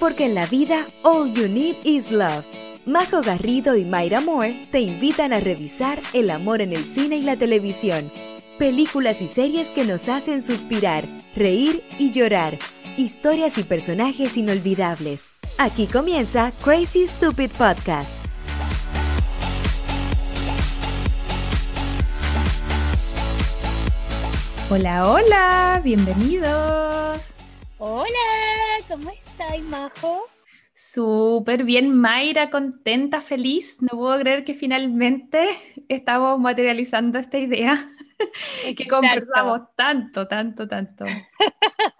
porque en la vida all you need is love. Majo Garrido y Mayra Moore te invitan a revisar el amor en el cine y la televisión. Películas y series que nos hacen suspirar, reír y llorar. Historias y personajes inolvidables. Aquí comienza Crazy Stupid Podcast. Hola, hola, bienvenidos. Hola, ¿cómo estás, Majo? Súper bien, Mayra, contenta, feliz. No puedo creer que finalmente estamos materializando esta idea que conversamos tanto, tanto, tanto.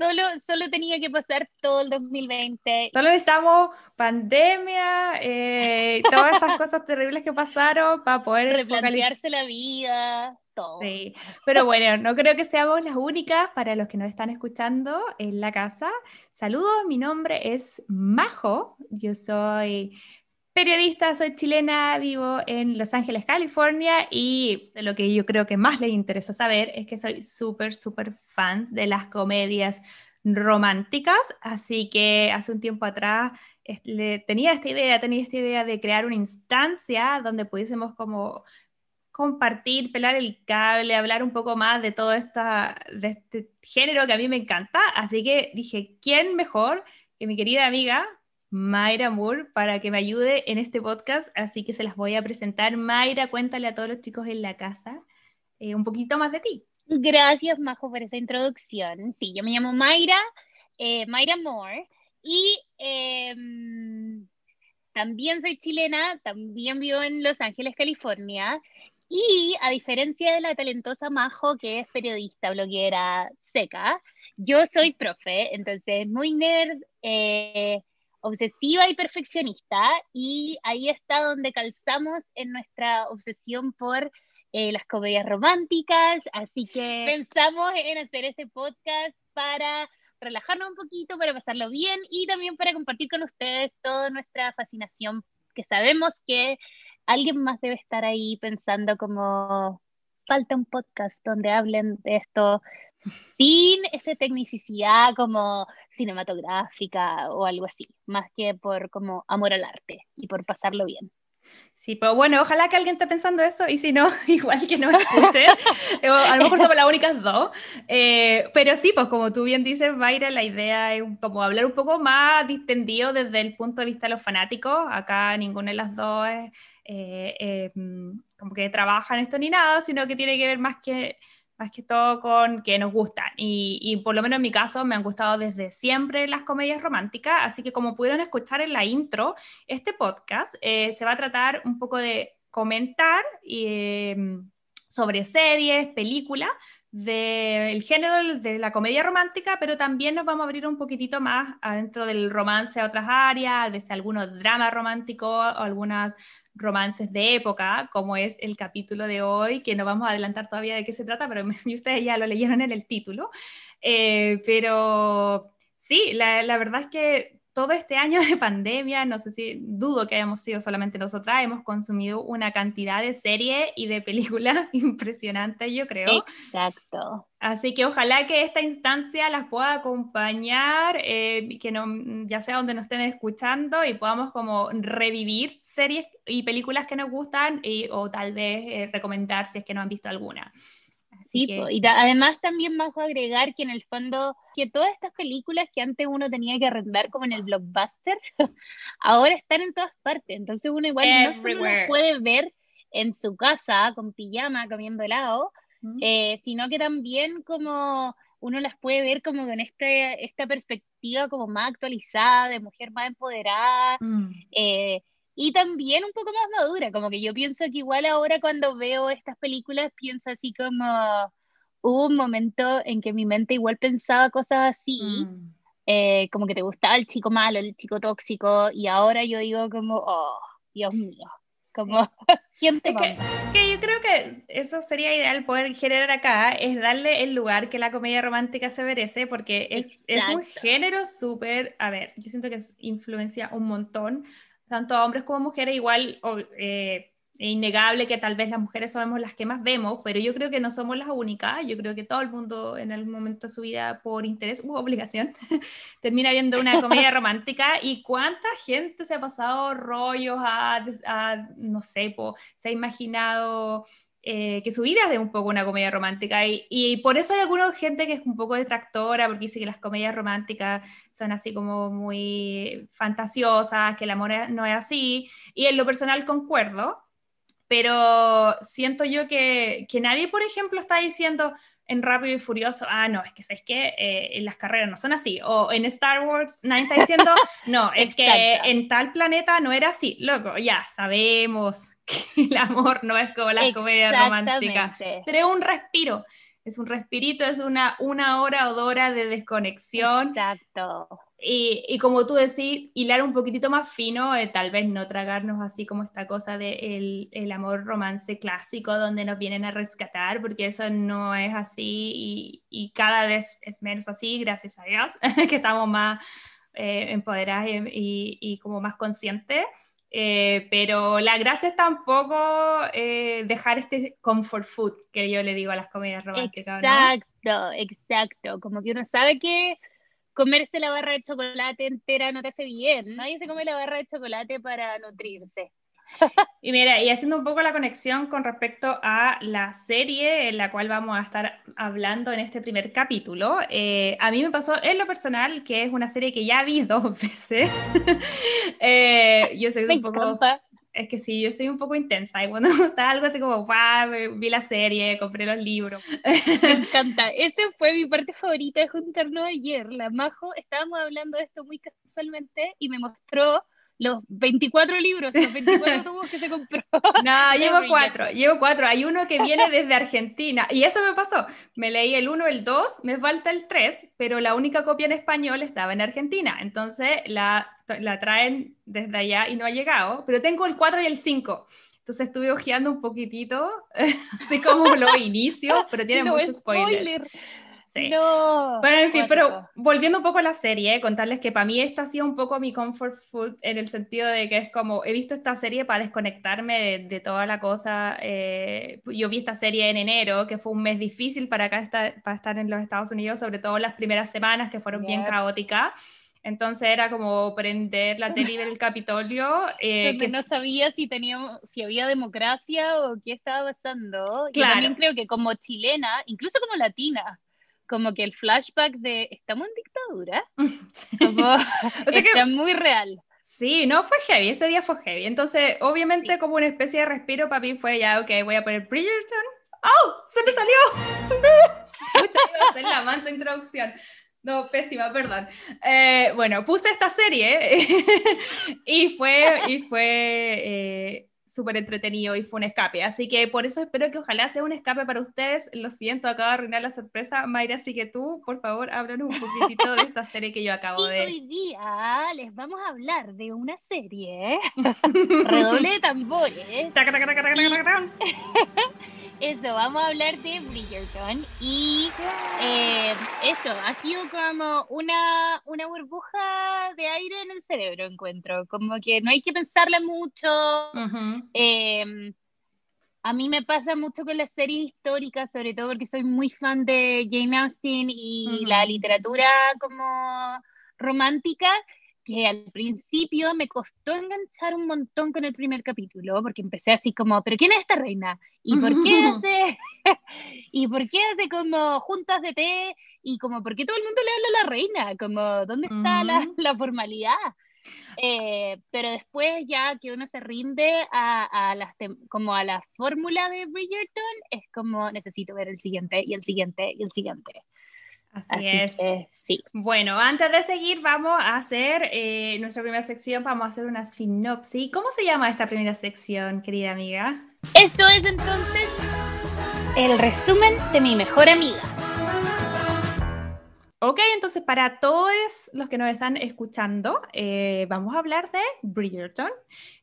Solo, solo tenía que pasar todo el 2020. Solo necesitamos pandemia, eh, todas estas cosas terribles que pasaron para poder replantearse la vida. Sí, pero bueno, no creo que seamos las únicas para los que nos están escuchando en la casa. Saludos, mi nombre es Majo, yo soy periodista, soy chilena, vivo en Los Ángeles, California y lo que yo creo que más les interesa saber es que soy súper, súper fan de las comedias románticas, así que hace un tiempo atrás tenía esta idea, tenía esta idea de crear una instancia donde pudiésemos como compartir, pelar el cable, hablar un poco más de todo esta, de este género que a mí me encanta. Así que dije, ¿quién mejor que mi querida amiga Mayra Moore para que me ayude en este podcast? Así que se las voy a presentar. Mayra, cuéntale a todos los chicos en la casa eh, un poquito más de ti. Gracias, Majo, por esa introducción. Sí, yo me llamo Mayra, eh, Mayra Moore, y em, también soy chilena, también vivo en Los Ángeles, California, y a diferencia de la talentosa Majo, que es periodista, bloguera seca, yo soy profe, entonces muy nerd, eh, obsesiva y perfeccionista, y ahí está donde calzamos en nuestra obsesión por eh, las comedias románticas, así que pensamos en hacer este podcast para relajarnos un poquito, para pasarlo bien y también para compartir con ustedes toda nuestra fascinación, que sabemos que alguien más debe estar ahí pensando como falta un podcast donde hablen de esto sin esa tecnicidad como cinematográfica o algo así, más que por como amor al arte y por pasarlo bien. Sí, pero bueno, ojalá que alguien esté pensando eso y si no, igual que no escuche. a lo mejor somos las únicas dos. Eh, pero sí, pues como tú bien dices, Mayra, la idea es como hablar un poco más distendido desde el punto de vista de los fanáticos. Acá ninguna de las dos es eh, eh, como que trabaja en esto ni nada, sino que tiene que ver más que, más que todo con que nos gustan. Y, por lo menos en mi caso me han gustado desde siempre las comedias románticas, así que como pudieron escuchar en la intro, este podcast eh, se va a tratar un poco de comentar sobre series, películas, del género de la comedia romántica, pero también nos vamos a abrir un poquitito más adentro del romance a otras áreas, desde algunos dramas románticos o algunas romances de época, como es el capítulo de hoy, que no vamos a adelantar todavía de qué se trata, pero ustedes ya lo leyeron en el título. Eh, pero sí, la, la verdad es que todo este año de pandemia, no sé si dudo que hayamos sido solamente nosotras, hemos consumido una cantidad de series y de películas impresionantes, yo creo. Exacto. Así que ojalá que esta instancia las pueda acompañar, eh, que no, ya sea donde nos estén escuchando y podamos como revivir series y películas que nos gustan y, o tal vez eh, recomendar si es que no han visto alguna. Sí, y además también a agregar que en el fondo, que todas estas películas que antes uno tenía que arrendar como en el blockbuster, ahora están en todas partes. Entonces uno igual no solo las puede ver en su casa con pijama comiendo helado, eh, sino que también como uno las puede ver como con este, esta perspectiva como más actualizada, de mujer más empoderada. Mm. Eh, y también un poco más madura, como que yo pienso que igual ahora cuando veo estas películas pienso así como hubo un momento en que mi mente igual pensaba cosas así, mm. eh, como que te gustaba el chico malo, el chico tóxico, y ahora yo digo como, oh, Dios mío, como, ¿quién te que, que, yo creo que eso sería ideal poder generar acá, es darle el lugar que la comedia romántica se merece, porque es, es un género súper, a ver, yo siento que influencia un montón tanto a hombres como a mujeres, igual eh, innegable que tal vez las mujeres somos las que más vemos, pero yo creo que no somos las únicas. Yo creo que todo el mundo en algún momento de su vida, por interés u obligación, termina viendo una comedia romántica. ¿Y cuánta gente se ha pasado rollos a, no sé, se ha imaginado eh, que su vida es de un poco una comedia romántica. Y, por eso hay alguna gente que es un poco detractora porque dice que las comedias románticas son así como muy fantasiosas, que el amor no es así. Y en lo personal concuerdo, pero siento yo que nadie, por ejemplo, está diciendo en Rápido y Furioso, ah, no, es que sabes que eh, las carreras no son así. O en Star Wars, nadie está diciendo, no, es que en tal planeta no era así. Loco, ya sabemos que el amor no es como la comedia romántica, pero es un respiro. Es un respirito, es una, una hora o dos horas de desconexión. Exacto. Y, y, como tú decís, hilar un poquitito más fino, eh, tal vez no tragarnos así como esta cosa de el, amor romance clásico donde nos vienen a rescatar, porque eso no es así y, y cada vez es menos así, gracias a Dios, que estamos más eh, empoderadas y, y, como más conscientes. Eh, pero la gracia es tampoco eh, dejar este comfort food que yo le digo a las comedias románticas. Exacto, exacto. Como que uno sabe que comerse la barra de chocolate entera no te hace bien. Nadie se come la barra de chocolate para nutrirse. Y mira, y haciendo un poco la conexión con respecto a la serie en la cual vamos a estar hablando en este primer capítulo, eh, a mí me pasó en lo personal que es una serie que ya vi dos veces. eh, yo sé un poco es que sí, yo soy un poco intensa y cuando está algo así como, wow, vi la serie, compré los libros. Me encanta. Esa fue mi parte favorita de juntarnos ayer. La Majo, estábamos hablando de esto muy casualmente y me mostró los 24 libros, los 24 tubos que se compró. No, llevo cuatro, llevo cuatro. Hay uro que viene desde Argentina y eso me pasó. Me leí el 1, el 2, me falta el 3, pero la única copia en español estaba en Argentina. Entonces la, la traen desde allá y no ha llegado, pero tengo el 4 y el 5. Entonces estuve hojeando un poquitito, así como lo inicio, pero tiene muchos spoilers. Spoiler. No. Pero en fin, pero volviendo un poco a la serie, contarles que para mí esta ha sido un poco mi comfort food en el sentido de que es como, he visto esta serie para desconectarme de, toda la cosa. Eh, yo vi esta serie en enero, que fue un mes difícil para acá estar, para estar en los Estados Unidos, sobre todo las primeras semanas que fueron bien caóticas. Entonces era como prender la tele del Capitolio. Eh, que no sabía si, teníamos, si había democracia o qué estaba pasando. Claro. también creo que como chilena, incluso como latina, como que el flashback de estamos en dictadura, como, o sea está muy real. Sí, no fue heavy, ese día fue heavy. Entonces, obviamente, como una especie de respiro para mí fue ya, ok, voy a poner Bridgerton. ¡Oh! ¡Se me salió! Muchas gracias, la mansa introducción. No, pésima, perdón. Eh, bueno, puse esta serie y fue, y fue eh, súper entretenido y fue un escape. Así que por eso espero que ojalá sea un escape para ustedes. Lo siento, acabo de arruinar la sorpresa. Mayra, así que tú, por favor, háblanos un poquitito de esta serie que yo acabo y de... Hoy día les vamos a hablar de una serie. Redoble de tambores. Eso, vamos a hablar de Bridgerton y eh, eso, ha sido como una, una burbuja de aire en el cerebro, encuentro, como que no hay que pensarle mucho. Em, a mí me pasa mucho con las series históricas, sobre todo porque soy muy fan de Jane Austen y la literatura como romántica, que al principio me costó enganchar un montón con el primer capítulo, porque empecé así como, ¿pero quién es esta reina? ¿Y por qué hace, y por qué hace como juntas de té? Y como, ¿por qué todo el mundo le habla a la reina? Como, ¿dónde está la, la, formalidad? Eh, pero después ya que uno se rinde a, a las como a la fórmula de Bridgerton, es como necesito ver el siguiente y el siguiente y el siguiente. Así, es. sí. Bueno, antes de seguir, vamos a hacer eh, nuestra primera sección. Vamos a hacer una sinopsis. ¿Cómo se llama esta primera sección, querida amiga? Esto es entonces el resumen de mi mejor amiga. Ok, entonces para todos los que nos están escuchando, eh, vamos a hablar de Bridgerton.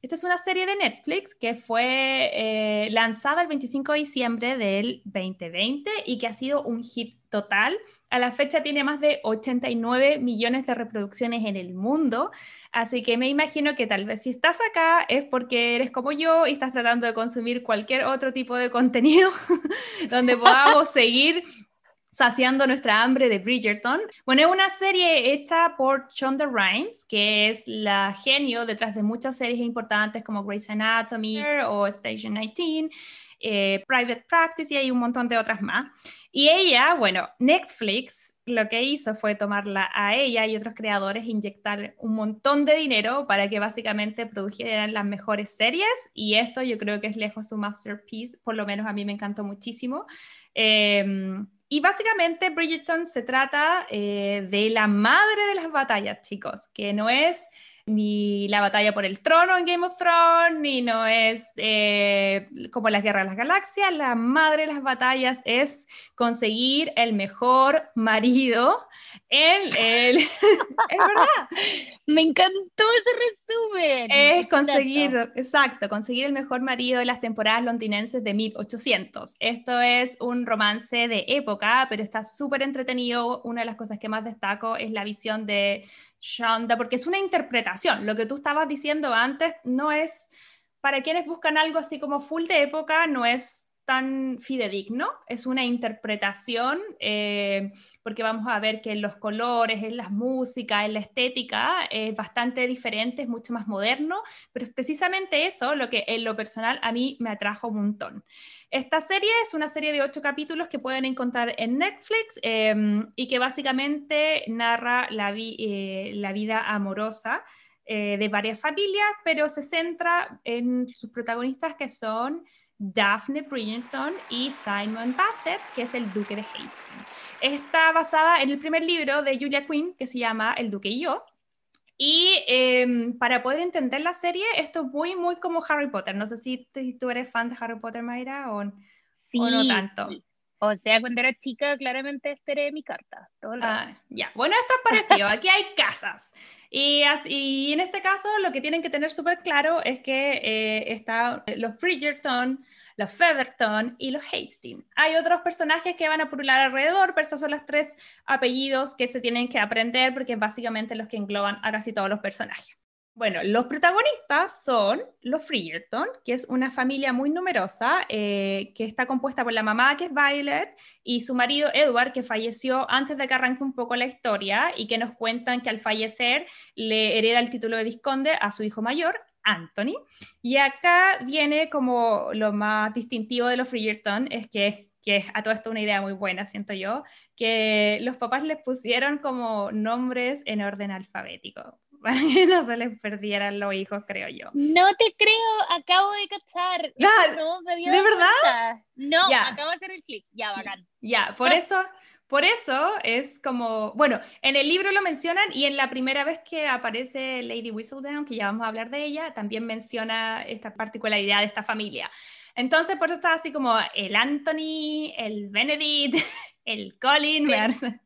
Esta es una serie de Netflix que fue eh, lanzada el 25 de diciembre del 2020 y que ha sido un hit total a la fecha tiene más de 89 millones de reproducciones en el mundo, así que me imagino que tal vez si estás acá es porque eres como yo y estás tratando de consumir cualquier otro tipo de contenido donde podamos seguir saciando nuestra hambre de Bridgerton. Bueno, es una serie hecha por Shonda Rhimes, que es la genio detrás de muchas series importantes como Grey's Anatomy o Station 19, eh, Private Practice y hay un montón de otras más. Y ella, bueno, Netflix lo que hizo fue tomarla a ella y otros creadores, inyectar un montón de dinero para que básicamente produjeran las mejores series y esto yo creo que es lejos su masterpiece, por lo menos a mí me encantó muchísimo. Em, y básicamente Bridgerton se trata eh, de la madre de las batallas, chicos, que no es ni la batalla por el trono en Game of Thrones, ni no es eh, como la guerra de las galaxias. La madre de las batallas es conseguir el mejor marido en el... es verdad. Me encantó ese resumen. Es conseguir, exacto. conseguir el mejor marido de las temporadas londinenses de 1800. Esto es un romance de época, pero está súper entretenido. Una de las cosas que más destaco es la visión de Shonda, porque es una interpretación. Lo que tú estabas diciendo antes no es, para quienes buscan algo así como full de época, no es tan fidedigno, es una interpretación, eh, porque vamos a ver que en los colores, en las músicas, en la estética es bastante diferente, es mucho más moderno, pero es precisamente eso lo que en lo personal a mí me atrajo un montón. Esta serie es una serie de ocho capítulos que pueden encontrar en Netflix em, y que básicamente narra la, eh, vida amorosa eh, de varias familias, pero se centra en sus protagonistas que son Daphne Bridgerton y Simon Bassett, que es el duque de Hastings. Está basada en el primer libro de Julia Quinn, que se llama El duque y yo. Y em, para poder entender la serie, esto es muy, muy como Harry Potter. No sé si tú eres fan de Harry Potter, Mayra, o, no tanto. O sea, cuando era chica, claramente esperé mi carta. ah, ya, bueno, esto es parecido. Aquí hay casas. Y, así, en este caso, lo que tienen que tener súper claro es que eh, están los Bridgerton, los Featherton y los Hastings. Hay otros personajes que van a purular alrededor, pero esos son los tres apellidos que se tienen que aprender porque básicamente los que engloban a casi todos los personajes. Bueno, los protagonistas son los Bridgerton, que es una familia muy numerosa, eh, que está compuesta por la mamá, que es Violet, y su marido Edward, que falleció antes de que arranque un poco la historia, y que nos cuentan que al fallecer le hereda el título de visconde a su hijo mayor, Anthony. Y acá viene como lo más distintivo de los Bridgerton, es que que a todo esto una idea muy buena, siento yo, que los papás les pusieron como nombres en orden alfabético para que no se les perdieran los hijos, creo yo. No te creo, acabo de cachar. no, ¿De verdad? No, acabo de hacer el clic. Ya, bacán. Ya, por eso, por eso es como, bueno, en el libro lo mencionan y en la primera vez que aparece Lady Whistledown, que ya vamos a hablar de ella, también menciona esta particularidad de esta familia. Entonces, por eso está así como el Anthony, el Benedict, el Colin. Perfecto.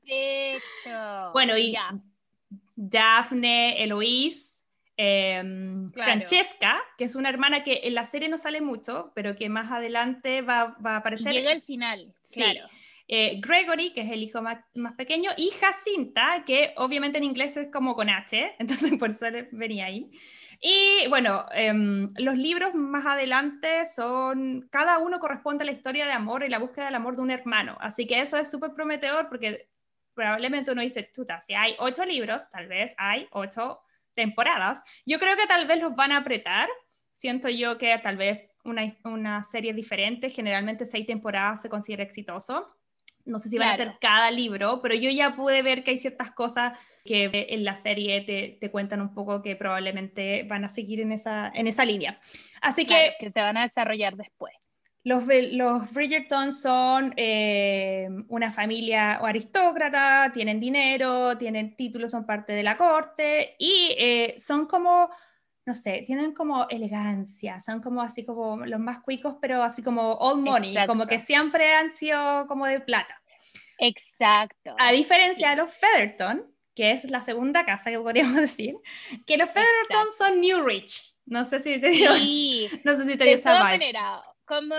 Bueno, y ya. Daphne, Eloise, em, Francesca, que es una hermana que en la serie no sale mucho, pero que más adelante va, a aparecer. Llega al final, claro. Eh, Gregory, que es el hijo más, pequeño, y Jacinta, que obviamente en inglés es como con H, entonces por eso venía ahí. Y bueno, em, los libros más adelante son, cada uno corresponde a la historia de amor y la búsqueda del amor de un hermano, así que eso es súper prometedor porque probablemente uno dice, chuta, si hay ocho libros, tal vez hay ocho temporadas. Yo creo que tal vez los van a apretar. Siento yo que tal vez una, una serie diferente, generalmente seis temporadas se considera exitoso. No sé si van a ser cada libro, pero yo ya pude ver que hay ciertas cosas que en la serie te, te cuentan un poco que probablemente van a seguir en esa, en esa línea. Así que... Que se van a desarrollar después. Los, los Bridgerton son eh, una familia aristócrata, tienen dinero, tienen títulos, son parte de la corte y eh, son como, no sé, tienen como elegancia, son como así como los más cuicos, pero así como old money, como que siempre han sido como de plata. Exacto. A diferencia de los Featherton, que es la segunda casa que podríamos decir, que los Featherton son New Rich. No sé si te digo, no sé si te de todas maneras, como,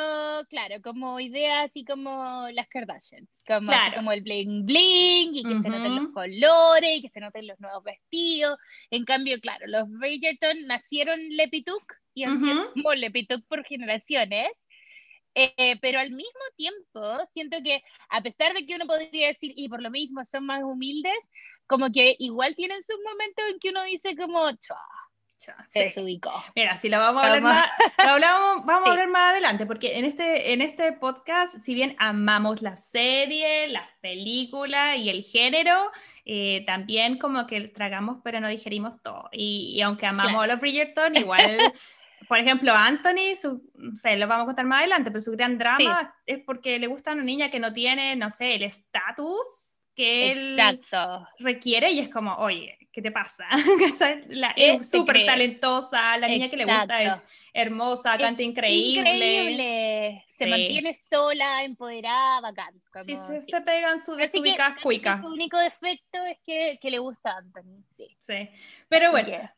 claro, como ideas así como las Kardashians, como, como el bling bling y que se noten los colores y que se noten los nuevos vestidos. En cambio, claro, los Bridgerton nacieron Lepituk y han sido como Lepituk por generaciones. Eh, pero al mismo tiempo, siento que a pesar de que uno podría decir, y por lo mismo son más humildes, como que igual tienen sus momentos en que uno dice como, chua, se desubicó. Mira, si lo vamos a hablar, más, hablamos, vamos a hablar más adelante, porque en este, en este podcast, si bien amamos la serie, las películas y el género, eh, también como que tragamos pero no digerimos todo. Y, aunque amamos a los Bridgerton, igual... por ejemplo, Anthony, su, no sé, lo vamos a contar más adelante, pero su gran drama es porque le gusta a una niña que no tiene, no sé, el estatus que él requiere y es como, oye, ¿qué te pasa? la, es súper talentosa, la niña que le gusta es hermosa, canta increíble. Increíble, se mantiene sola, empoderada, bacán. sí, se, pegan sus ubicadas cuicas. Su único defecto es que, que, le gusta a Anthony, sí. Sí, pero bueno.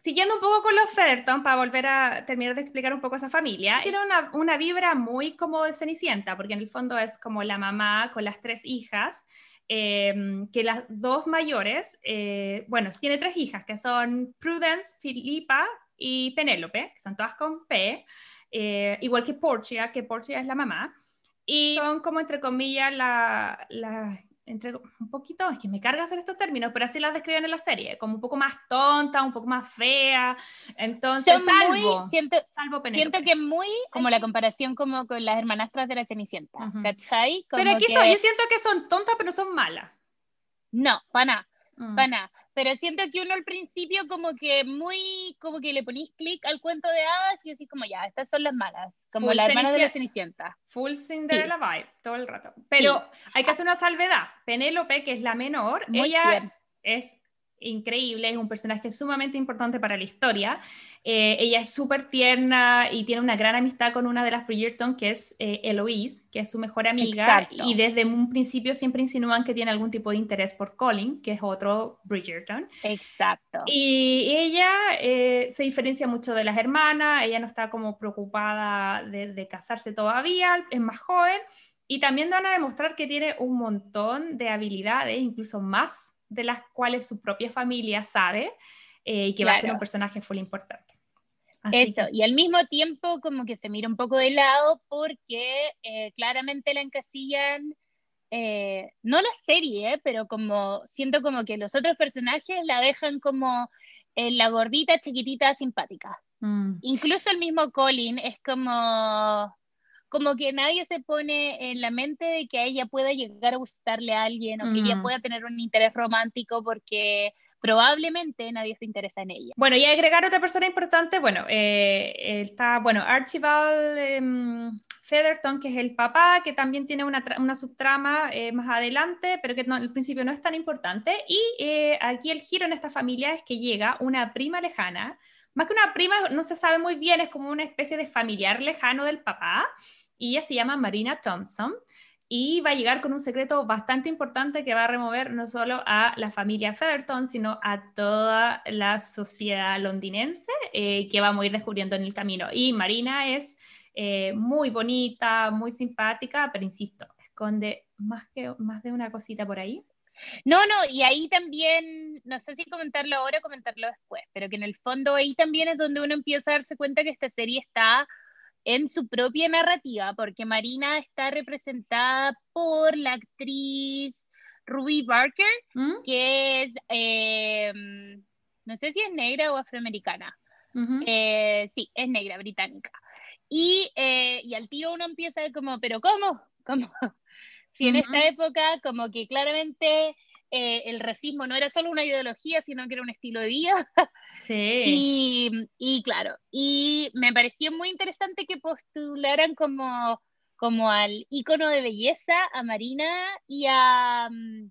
Siguiendo un poco con los Ferton, para volver a terminar de explicar un poco esa familia, tiene una, una vibra muy como de Cenicienta, porque en el fondo es como la mamá con las tres hijas, Em, que las dos mayores, eh, bueno, tiene tres hijas, que son Prudence, Filipa y Penélope, que son todas con P, eh, igual que Portia, que Portia es la mamá, y son como entre comillas la, la entre, un poquito, es que me carga hacer estos términos, pero así las describen en la serie, como un poco más tonta, un poco más fea, entonces salvo, muy, siento, salvo Siento que muy como la comparación como con las hermanastras de la Cenicienta, ¿cachai? pero aquí son, yo siento que son tontas, pero son malas. No, para nada, mm. Pero siento que uno al principio como que muy, como que le ponís clic al cuento de hadas y decís como ya, estas son las malas, como la hermana de la Cenicienta. Full Cinderella vibes todo el rato. Pero hay que hacer una salvedad. Penélope, que es la menor, ella es increíble, es un personaje sumamente importante para la historia. Eh, ella es súper tierna y tiene una gran amistad con una de las Bridgerton, que es eh, Eloise, que es su mejor amiga. Y desde un principio siempre insinúan que tiene algún tipo de interés por Colin, que es otro Bridgerton. Exacto. Y ella eh, se diferencia mucho de las hermanas, ella no está como preocupada de, de casarse todavía, es más joven. Y también van a demostrar que tiene un montón de habilidades, incluso más de las cuales su propia familia sabe eh, y que va a ser un personaje full importante. Eso, y al mismo tiempo como que se mira un poco de lado porque eh, claramente la encasillan, eh, no la serie, pero como siento como que los otros personajes la dejan como la gordita, chiquitita, simpática. Mm. Incluso el mismo Colin es como como que nadie se pone en la mente de que a ella pueda llegar a gustarle a alguien o que ella mm. pueda tener un interés romántico porque probablemente nadie se interesa en ella. Bueno, y agregar otra persona importante, bueno, eh, está, bueno, Archibald em, Featherton, que es el papá, que también tiene una, una subtrama eh, más adelante, pero que no, al principio no es tan importante. Y eh, aquí el giro en esta familia es que llega una prima lejana, más que una prima, no se sabe muy bien, es como una especie de familiar lejano del papá, y ella se llama Marina Thompson y va a llegar con un secreto bastante importante que va a remover no solo a la familia Featherton, sino a toda la sociedad londinense eh, que vamos a ir descubriendo en el camino. Y Marina es eh, muy bonita, muy simpática, pero insisto, esconde más, que, más de una cosita por ahí. No, no, y ahí también, no sé si comentarlo ahora o comentarlo después, pero que en el fondo ahí también es donde uno empieza a darse cuenta que esta serie está en su propia narrativa, porque Marina está representada por la actriz Ruby Barker, ¿Mm? que es, eh, no sé si es negra o afroamericana. Eh, sí, es negra, británica. Y, eh, y, al tiro uno empieza como, pero ¿cómo? ¿Cómo? Si en esta época como que claramente eh, el racismo no era solo una ideología, sino que era un estilo de vida. Sí. y, claro, y me pareció muy interesante que postularan como, como al ícono de belleza a Marina y a mm,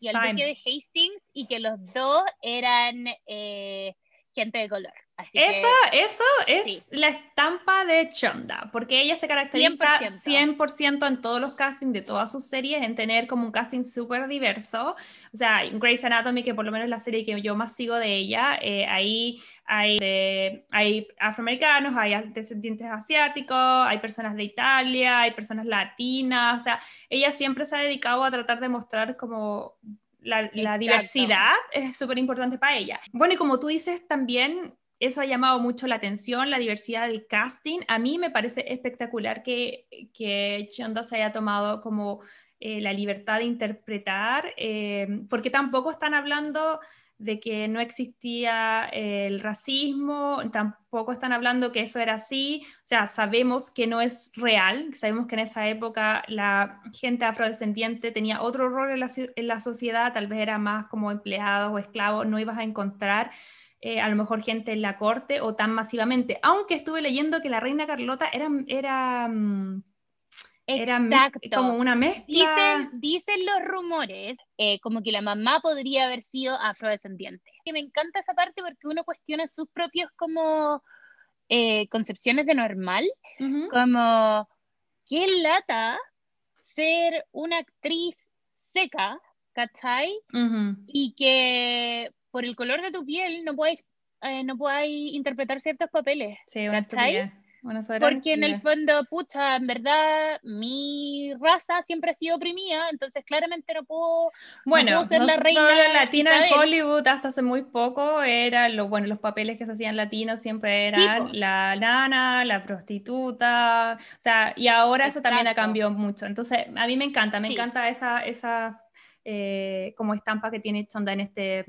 y al duque de Hastings y que los dos eran eh, gente de color. Eso, eso es la estampa de Chonda, porque ella se caracteriza 100%. en todos los castings de todas sus series en tener como un casting súper diverso. O sea, Grey's Anatomy, que por lo menos es la serie que yo más sigo de ella, eh, ahí hay, hay afroamericanos, hay descendientes asiáticos, hay personas de Italia, hay personas latinas. O sea, ella siempre se ha dedicado a tratar de mostrar como la, la, diversidad es súper importante para ella. Bueno, y como tú dices, también eso ha llamado mucho la atención, la diversidad del casting. A mí me parece espectacular que, que se haya tomado como eh, la libertad de interpretar, eh, porque tampoco están hablando de que no existía el racismo, tampoco están hablando que eso era así, o sea, sabemos que no es real, sabemos que en esa época la gente afrodescendiente tenía otro rol en la, en la sociedad, tal vez era más como empleados o esclavos, no ibas a encontrar eh, a lo mejor gente en la corte o tan masivamente, aunque estuve leyendo que la reina Carlota era, era, mm, era como una mezcla. Dicen, dicen los rumores eh, como que la mamá podría haber sido afrodescendiente. Y me encanta esa parte porque uno cuestiona sus propios como eh, concepciones de normal, como qué lata ser una actriz seca, ¿cachai? Y que por el color de tu piel no puedes eh, no interpretar ciertos papeles. Sí, una Porque en el fondo, pucha, en verdad, mi raza siempre ha sido oprimida, entonces claramente no puedo, bueno, ser la reina latina en Hollywood hasta hace muy poco eran los, bueno, los papeles que se hacían latinos siempre eran la nana, la prostituta, o sea, y ahora eso también ha cambiado mucho. Entonces, a mí me encanta, me encanta esa, esa eh, como estampa que tiene Chonda en este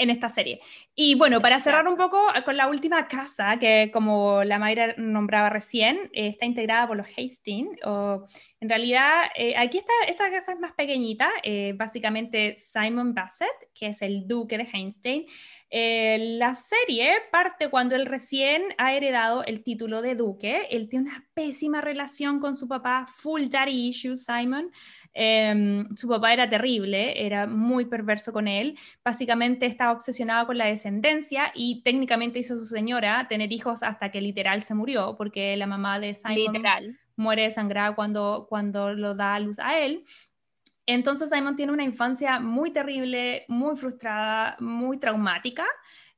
en esta serie. Y bueno, para cerrar un poco con la última casa, que como la Mayra nombraba recién, eh, está integrada por los Hastings. O, en realidad, eh, aquí está, esta casa es más pequeñita, eh, básicamente Simon Bassett, que es el duque de Hastings. la serie parte cuando él recién ha heredado el título de duque. Él tiene una pésima relación con su papá, full daddy issues, Simon. Em, su papá era terrible, era muy perverso con él. Básicamente estaba obsesionado con la descendencia y técnicamente hizo su señora tener hijos hasta que literal se murió, porque la mamá de Simon muere desangrada cuando, cuando lo da a luz a él. Entonces Simon tiene una infancia muy terrible, muy frustrada, muy traumática.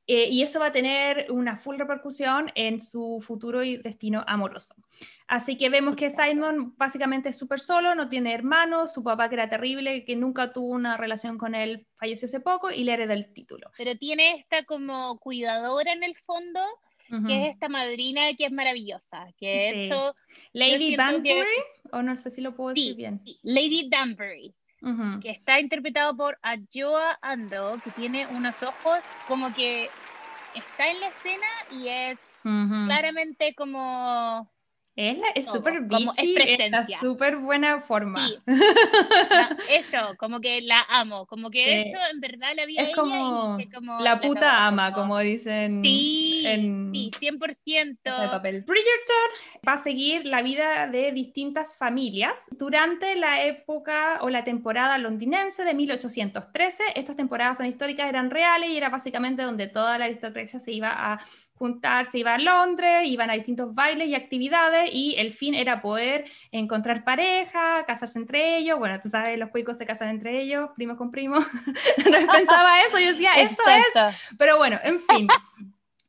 Eh, y eso va a tener una full repercusión en su futuro y destino amoroso. Así que vemos que Simon básicamente es súper solo, no tiene hermanos, su papá que era terrible, que nunca tuvo una relación con él, falleció hace poco y le hereda el título. Pero tiene esta como cuidadora en el fondo, que es esta madrina que es maravillosa, que Lady Danbury, o no sé si lo puedo decir bien. Lady Danbury que está interpretado por Ajoa Ando, que tiene unos ojos como que está en la escena y es claramente como es súper bitchy, es súper buena forma. Sí. eso, como que la amo, como que de hecho en verdad la vi es como, la puta ama, como, dicen sí, sí, 100%. Papel. Bridgerton va a seguir la vida de distintas familias durante la época o la temporada londinense de 1813. Estas temporadas son históricas, eran reales y era básicamente donde toda la aristocracia se iba a juntarse, iba a Londres, iban a distintos bailes y actividades y el fin era poder encontrar pareja, casarse entre ellos, bueno, tú sabes, los cuicos se casan entre ellos, primo con primo, no pensaba eso, yo decía, esto es, pero bueno, en fin.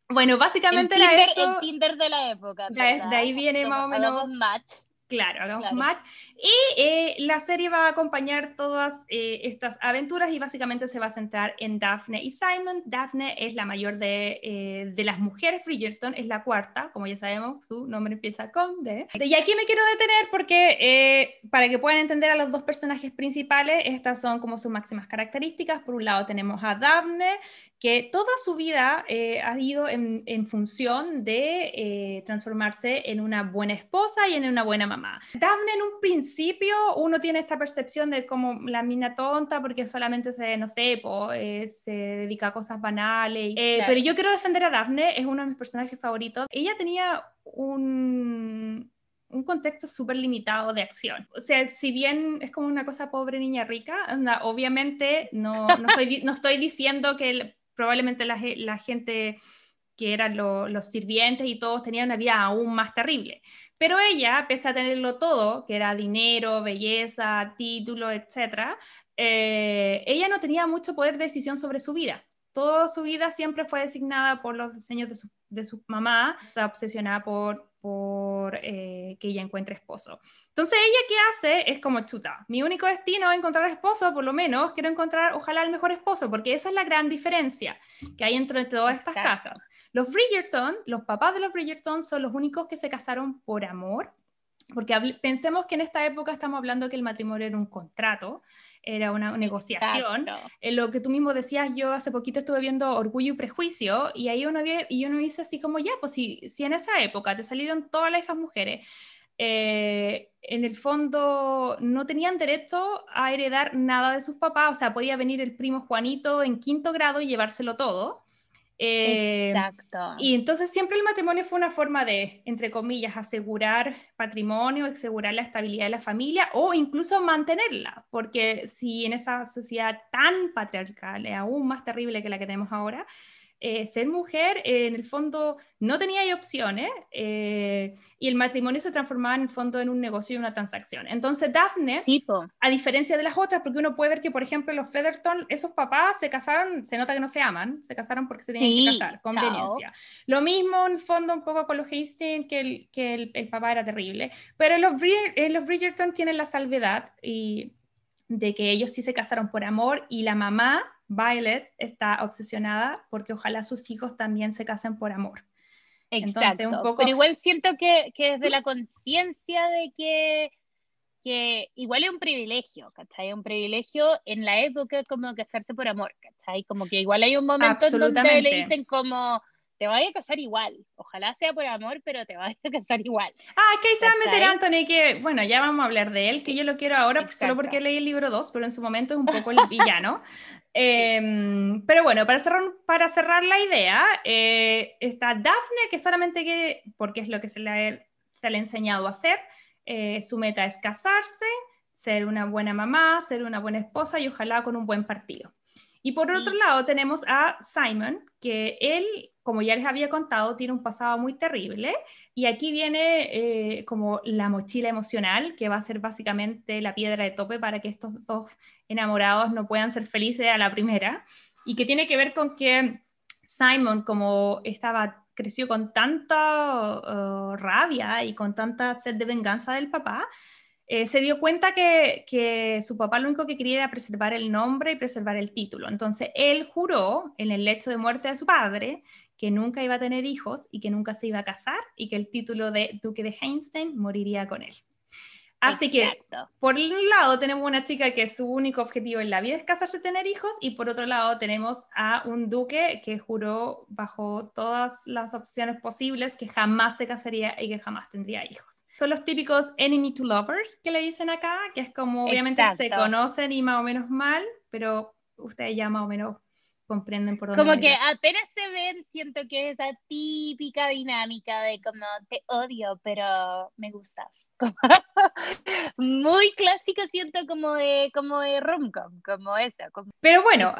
Bueno, básicamente el era Tinder, eso. El Tinder de la época. De, ahí viene más o menos. Match. Claro, hagamos match. Y eh, la serie va a acompañar todas eh, estas aventuras y básicamente se va a centrar en Daphne y Simon. Daphne es la mayor de, eh, de las mujeres, Bridgerton es la cuarta, como ya sabemos, su nombre empieza con D. Y aquí me quiero detener porque para que puedan entender a los dos personajes principales, estas son como sus máximas características. Por un lado tenemos a Daphne, que toda su vida eh, ha ido en, función de eh, transformarse en una buena esposa y en una buena mamá. Daphne en un principio uno tiene esta percepción de como la mina tonta porque solamente se, no sé, eh, se dedica a cosas banales. Pero yo quiero defender a Daphne, es uno de mis personajes favoritos. Ella tenía un, un contexto súper limitado de acción. O sea, si bien es como una cosa pobre niña rica, obviamente no, no, estoy, no estoy diciendo que probablemente la, gente que eran los sirvientes y todos tenían una vida aún más terrible. Pero ella, pese a tenerlo todo, que era dinero, belleza, título, etc., eh, ella no tenía mucho poder de decisión sobre su vida. Toda su vida siempre fue designada por los diseños de su, de su mamá, obsesionada por, por eh, que ella encuentre esposo. Entonces ella qué hace es como chuta, mi único destino es encontrar esposo, por lo menos quiero encontrar ojalá el mejor esposo, porque esa es la gran diferencia que hay entre todas estas casas. Los Bridgerton, los papás de los Bridgerton son los únicos que se casaron por amor, porque pensemos que en esta época estamos hablando que el matrimonio era un contrato, era una negociación. Eh, lo que tú mismo decías, yo hace poquito estuve viendo Orgullo y Prejuicio y ahí uno, y uno dice así como, ya, pues si, si en esa época te salieron todas las hijas mujeres, eh, en el fondo no tenían derecho a heredar nada de sus papás, o sea, podía venir el primo Juanito en quinto grado y llevárselo todo. Eh, Exacto. Y entonces siempre el matrimonio fue una forma de, entre comillas, asegurar patrimonio, asegurar la estabilidad de la familia o incluso mantenerla, porque si en esa sociedad tan patriarcal, aún más terrible que la que tenemos ahora, eh, ser mujer, eh, en el fondo no tenía opciones eh, y el matrimonio se transformaba en el fondo en un negocio y una transacción. Entonces Daphne, a diferencia de las otras, porque uno puede ver que, por ejemplo, los Featherton, esos papás se casaron, se nota que no se aman, se casaron porque se tenían que casar, conveniencia. Lo mismo en el fondo un poco con los Hastings, que el, que el, papá era terrible, pero los, los Bridgerton tienen la salvedad y de que ellos sí se casaron por amor y la mamá Violet está obsesionada porque ojalá sus hijos también se casen por amor. Exacto. un poco... Pero igual siento que, que desde la conciencia de que, que igual es un privilegio, ¿cachai? Un privilegio en la época como casarse por amor, ¿cachai? Como que igual hay un momento en donde le dicen como te vayas a casar igual. Ojalá sea por amor, pero te vayas a casar igual. Ah, es que ahí se va a meter Anthony, que bueno, ya vamos a hablar de él, que yo lo quiero ahora solo porque leí el libro 2, pero en su momento es un poco el villano. Em, pero bueno, para cerrar, para cerrar la idea, eh, está Daphne, que solamente que, porque es lo que se le, se le ha enseñado a hacer, eh, su meta es casarse, ser una buena mamá, ser una buena esposa y ojalá con un buen partido. Y por otro lado tenemos a Simon, que él, como ya les había contado, tiene un pasado muy terrible. Y aquí viene eh, como la mochila emocional, que va a ser básicamente la piedra de tope para que estos dos enamorados no puedan ser felices a la primera. Y que tiene que ver con que Simon, como estaba, creció con tanta uh, rabia y con tanta sed de venganza del papá, eh, se dio cuenta que, su papá lo único que quería era preservar el nombre y preservar el título. Entonces, él juró en el lecho de muerte de su padre que nunca iba a tener hijos y que nunca se iba a casar y que el título de duque de Heinstein moriría con él. Así que, por un lado, tenemos una chica que su único objetivo en la vida es casarse y tener hijos, y por otro lado, tenemos a un duque que juró bajo todas las opciones posibles que jamás se casaría y que jamás tendría hijos. Son los típicos enemy to lovers que le dicen acá, que es como obviamente se conocen y más o menos mal, pero ustedes ya más o menos comprenden por dónde. Como que apenas se ven, siento que es esa típica dinámica de como te odio, pero me gustas. Muy clásica, siento como de, como de rom-com, como esa. Pero bueno,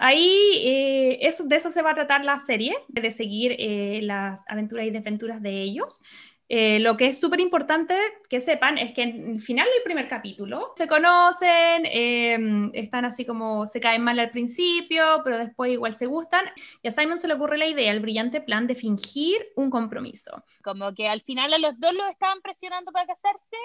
Ahí eh, eso, de eso se va a tratar la serie, de seguir eh, las aventuras y desventuras de ellos. Eh, lo que es súper importante que sepan es que en el final del primer capítulo se conocen, em, están así como se caen mal al principio, pero después igual se gustan. Y a Simon se le ocurre la idea, el brillante plan de fingir un compromiso. Como que al final a los dos los estaban presionando para casarse.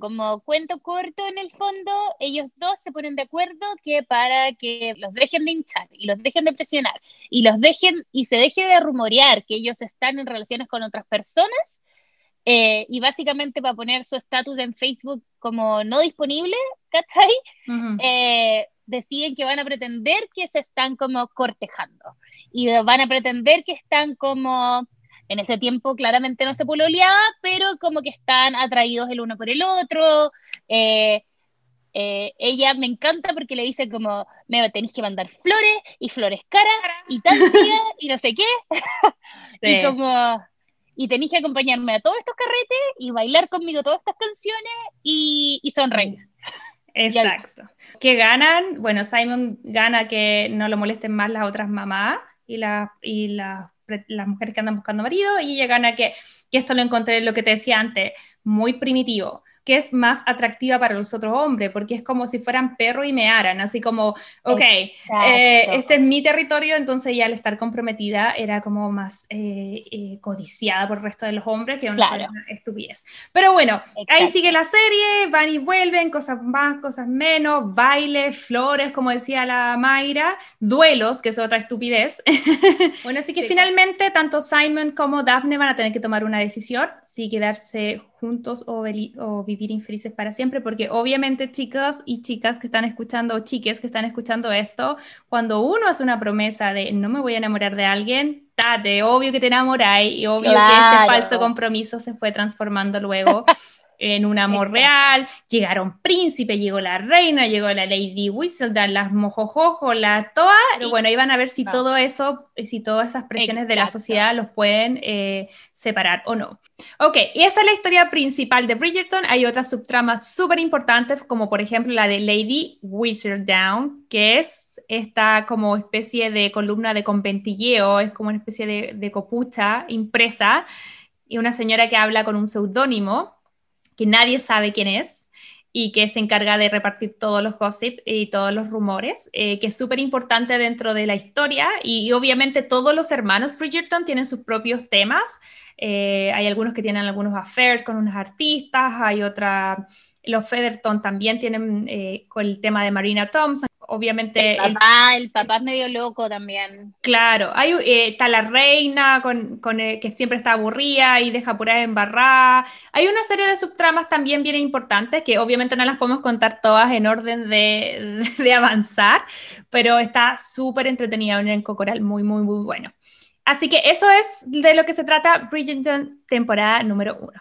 Como cuento corto en el fondo, ellos dos se ponen de acuerdo que para que los dejen de hinchar y los dejen de presionar y los dejen y se deje de rumorear que ellos están en relaciones con otras personas, eh, y básicamente para poner su estatus en Facebook como no disponible, ¿cachai? Eh, deciden que van a pretender que se están como cortejando y van a pretender que están como, en ese tiempo claramente no se pololeaba, pero como que están atraídos el uno por el otro. Eh, ella me encanta porque le dice como, me tenéis que mandar flores y flores caras y tal día y no sé qué. y como y tenéis que acompañarme a todos estos carretes y bailar conmigo todas estas canciones y, y sonreír. Exacto. ¿Qué ganan? Bueno, Simon gana que no lo molesten más las otras mamás y, la, y las las mujeres que andan buscando marido y llegan a que, que esto lo encontré, lo que te decía antes, muy primitivo que es más atractiva para los otros hombres, porque es como si fueran perro y mearan, así como, ok, eh, este es mi territorio, entonces ya al estar comprometida era como más eh, eh, codiciada por el resto de los hombres, que una estupidez. Pero bueno, ahí sigue la serie, van y vuelven, cosas más, cosas menos, bailes, flores, como decía la Mayra, duelos, que es otra estupidez. bueno, así que finalmente tanto Simon como Daphne van a tener que tomar una decisión, si quedarse juntos o, o, vivir infelices para siempre, porque obviamente chicos y chicas que están escuchando, o chiques que están escuchando esto, cuando uno hace una promesa de no me voy a enamorar de alguien, tate, obvio que te enamoráis y obvio que este falso compromiso se fue transformando luego en un amor real, llegaron príncipes, llegó la reina, llegó la Lady Whistledown, las mojojojos, las todas, y bueno, iban a ver si todo eso, si todas esas presiones de la sociedad los pueden eh, separar o no. Ok, y esa es la historia principal de Bridgerton, hay otras subtramas súper importantes, como por ejemplo la de Lady Whistledown, que es esta como especie de columna de conventilleo, es como una especie de, de copucha impresa, y una señora que habla con un seudónimo, que nadie sabe quién es y que se encarga de repartir todos los gossip y todos los rumores, eh, que es súper importante dentro de la historia y, obviamente todos los hermanos Bridgerton tienen sus propios temas. Eh, hay algunos que tienen algunos affairs con unos artistas, hay otra, los Featherton también tienen eh, con el tema de Marina Thompson obviamente... El papá, el, papá es medio loco también. Claro, hay, eh, está la reina con, con eh, que siempre está aburrida y deja pura embarrada. Hay una serie de subtramas también bien importantes que obviamente no las podemos contar todas en orden de, de avanzar, pero está súper entretenida, un elenco coral muy, muy, muy bueno. Así que eso es de lo que se trata Bridgerton temporada número uno.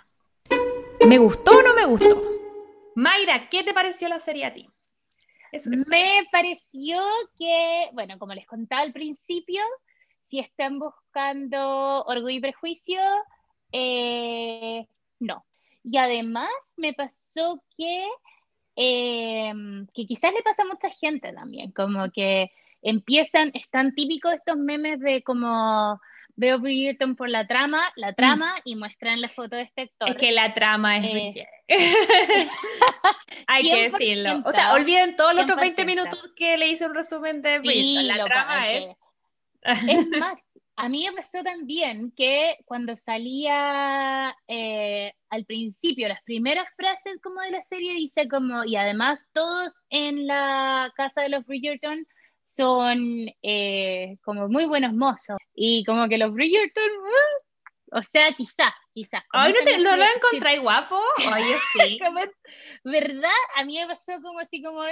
¿Me gustó o no me gustó? Mayra, ¿qué te pareció la serie a ti? Me pareció que, bueno, como les contaba al principio, si están buscando orgullo y prejuicio, eh, no. Y además me pasó que, em, que quizás le pasa a mucha gente también, como que empiezan, están típicos estos memes de como veo Bridgerton por la trama, la mm. trama y muestran la foto de este actor. Es que la trama es eh, Hay que decirlo. O sea, olviden todos los otros 20 minutos que le hice un resumen de Bridgerton. la trama es... es más, a mí me pasó también que cuando salía eh, al principio, las primeras frases como de la serie dice como, y además todos en la casa de los Bridgerton son eh, como muy buenos mozos. Y como que los Bridgerton, uh, o sea, quizá, quizá. Ay, ¿no, te, ¿no lo encontré guapo? Oye, sí. ¿Verdad? A mí me pasó como así como...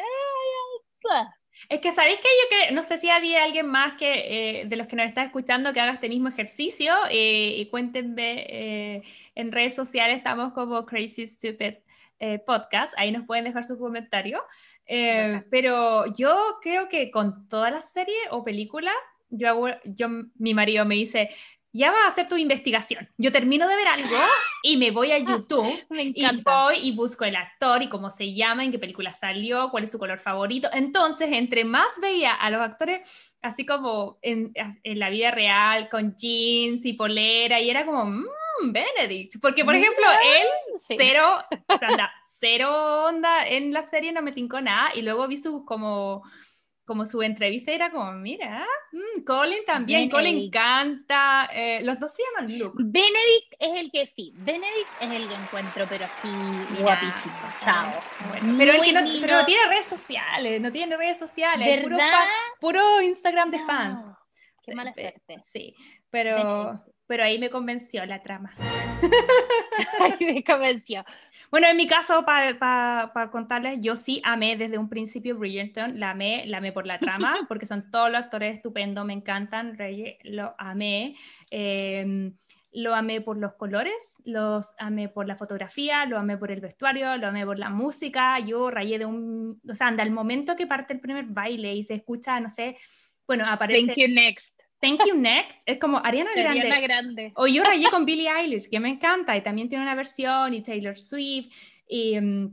Es que sabéis que yo que no sé si había alguien más que eh, de los que nos está escuchando que haga este mismo ejercicio eh, y cuéntenme en redes sociales estamos como Crazy Stupid Podcast, ahí nos pueden dejar su comentario. Eh, pero yo creo que con todas las series o películas, yo, yo, mi marido me dice, ya va a hacer tu investigación. Yo termino de ver algo y me voy a YouTube y voy y busco el actor y cómo se llama, en qué película salió, cuál es su color favorito. Entonces, entre más veía a los actores así como en, en la vida real, con jeans y polera, y era como, mmm, Benedict. Porque, por ejemplo, él, cero, o sea, anda, cero onda en la serie, no me tincó nada, y luego vi su como como su entrevista era como, mira, mm, Colin también, Colin canta, eh, los dos se llaman Luke. Benedict es el que sí, Benedict es el que encuentro, pero así guapísimo, chao. pero, no, tiene redes sociales, no tiene redes sociales, puro, puro, Instagram de fans. Qué mala suerte. Sí, pero, pero ahí me convenció la trama. ahí me convenció. Bueno, en mi caso, para contarles, yo sí amé desde un principio Bridgerton, la amé, la amé por la trama, porque son todos los actores estupendos, me encantan, Rey, lo amé. Em, lo amé por los colores, los amé por la fotografía, lo amé por el vestuario, lo amé por la música. Yo rayé de un. O sea, anda, el momento que parte el primer baile y se escucha, no sé, bueno, aparece. Thank you next. Thank You Next es como Ariana Grande. Ariana Grande. O yo rayé con Billie Eilish, que me encanta, y también tiene una versión, y Taylor Swift, y, mm,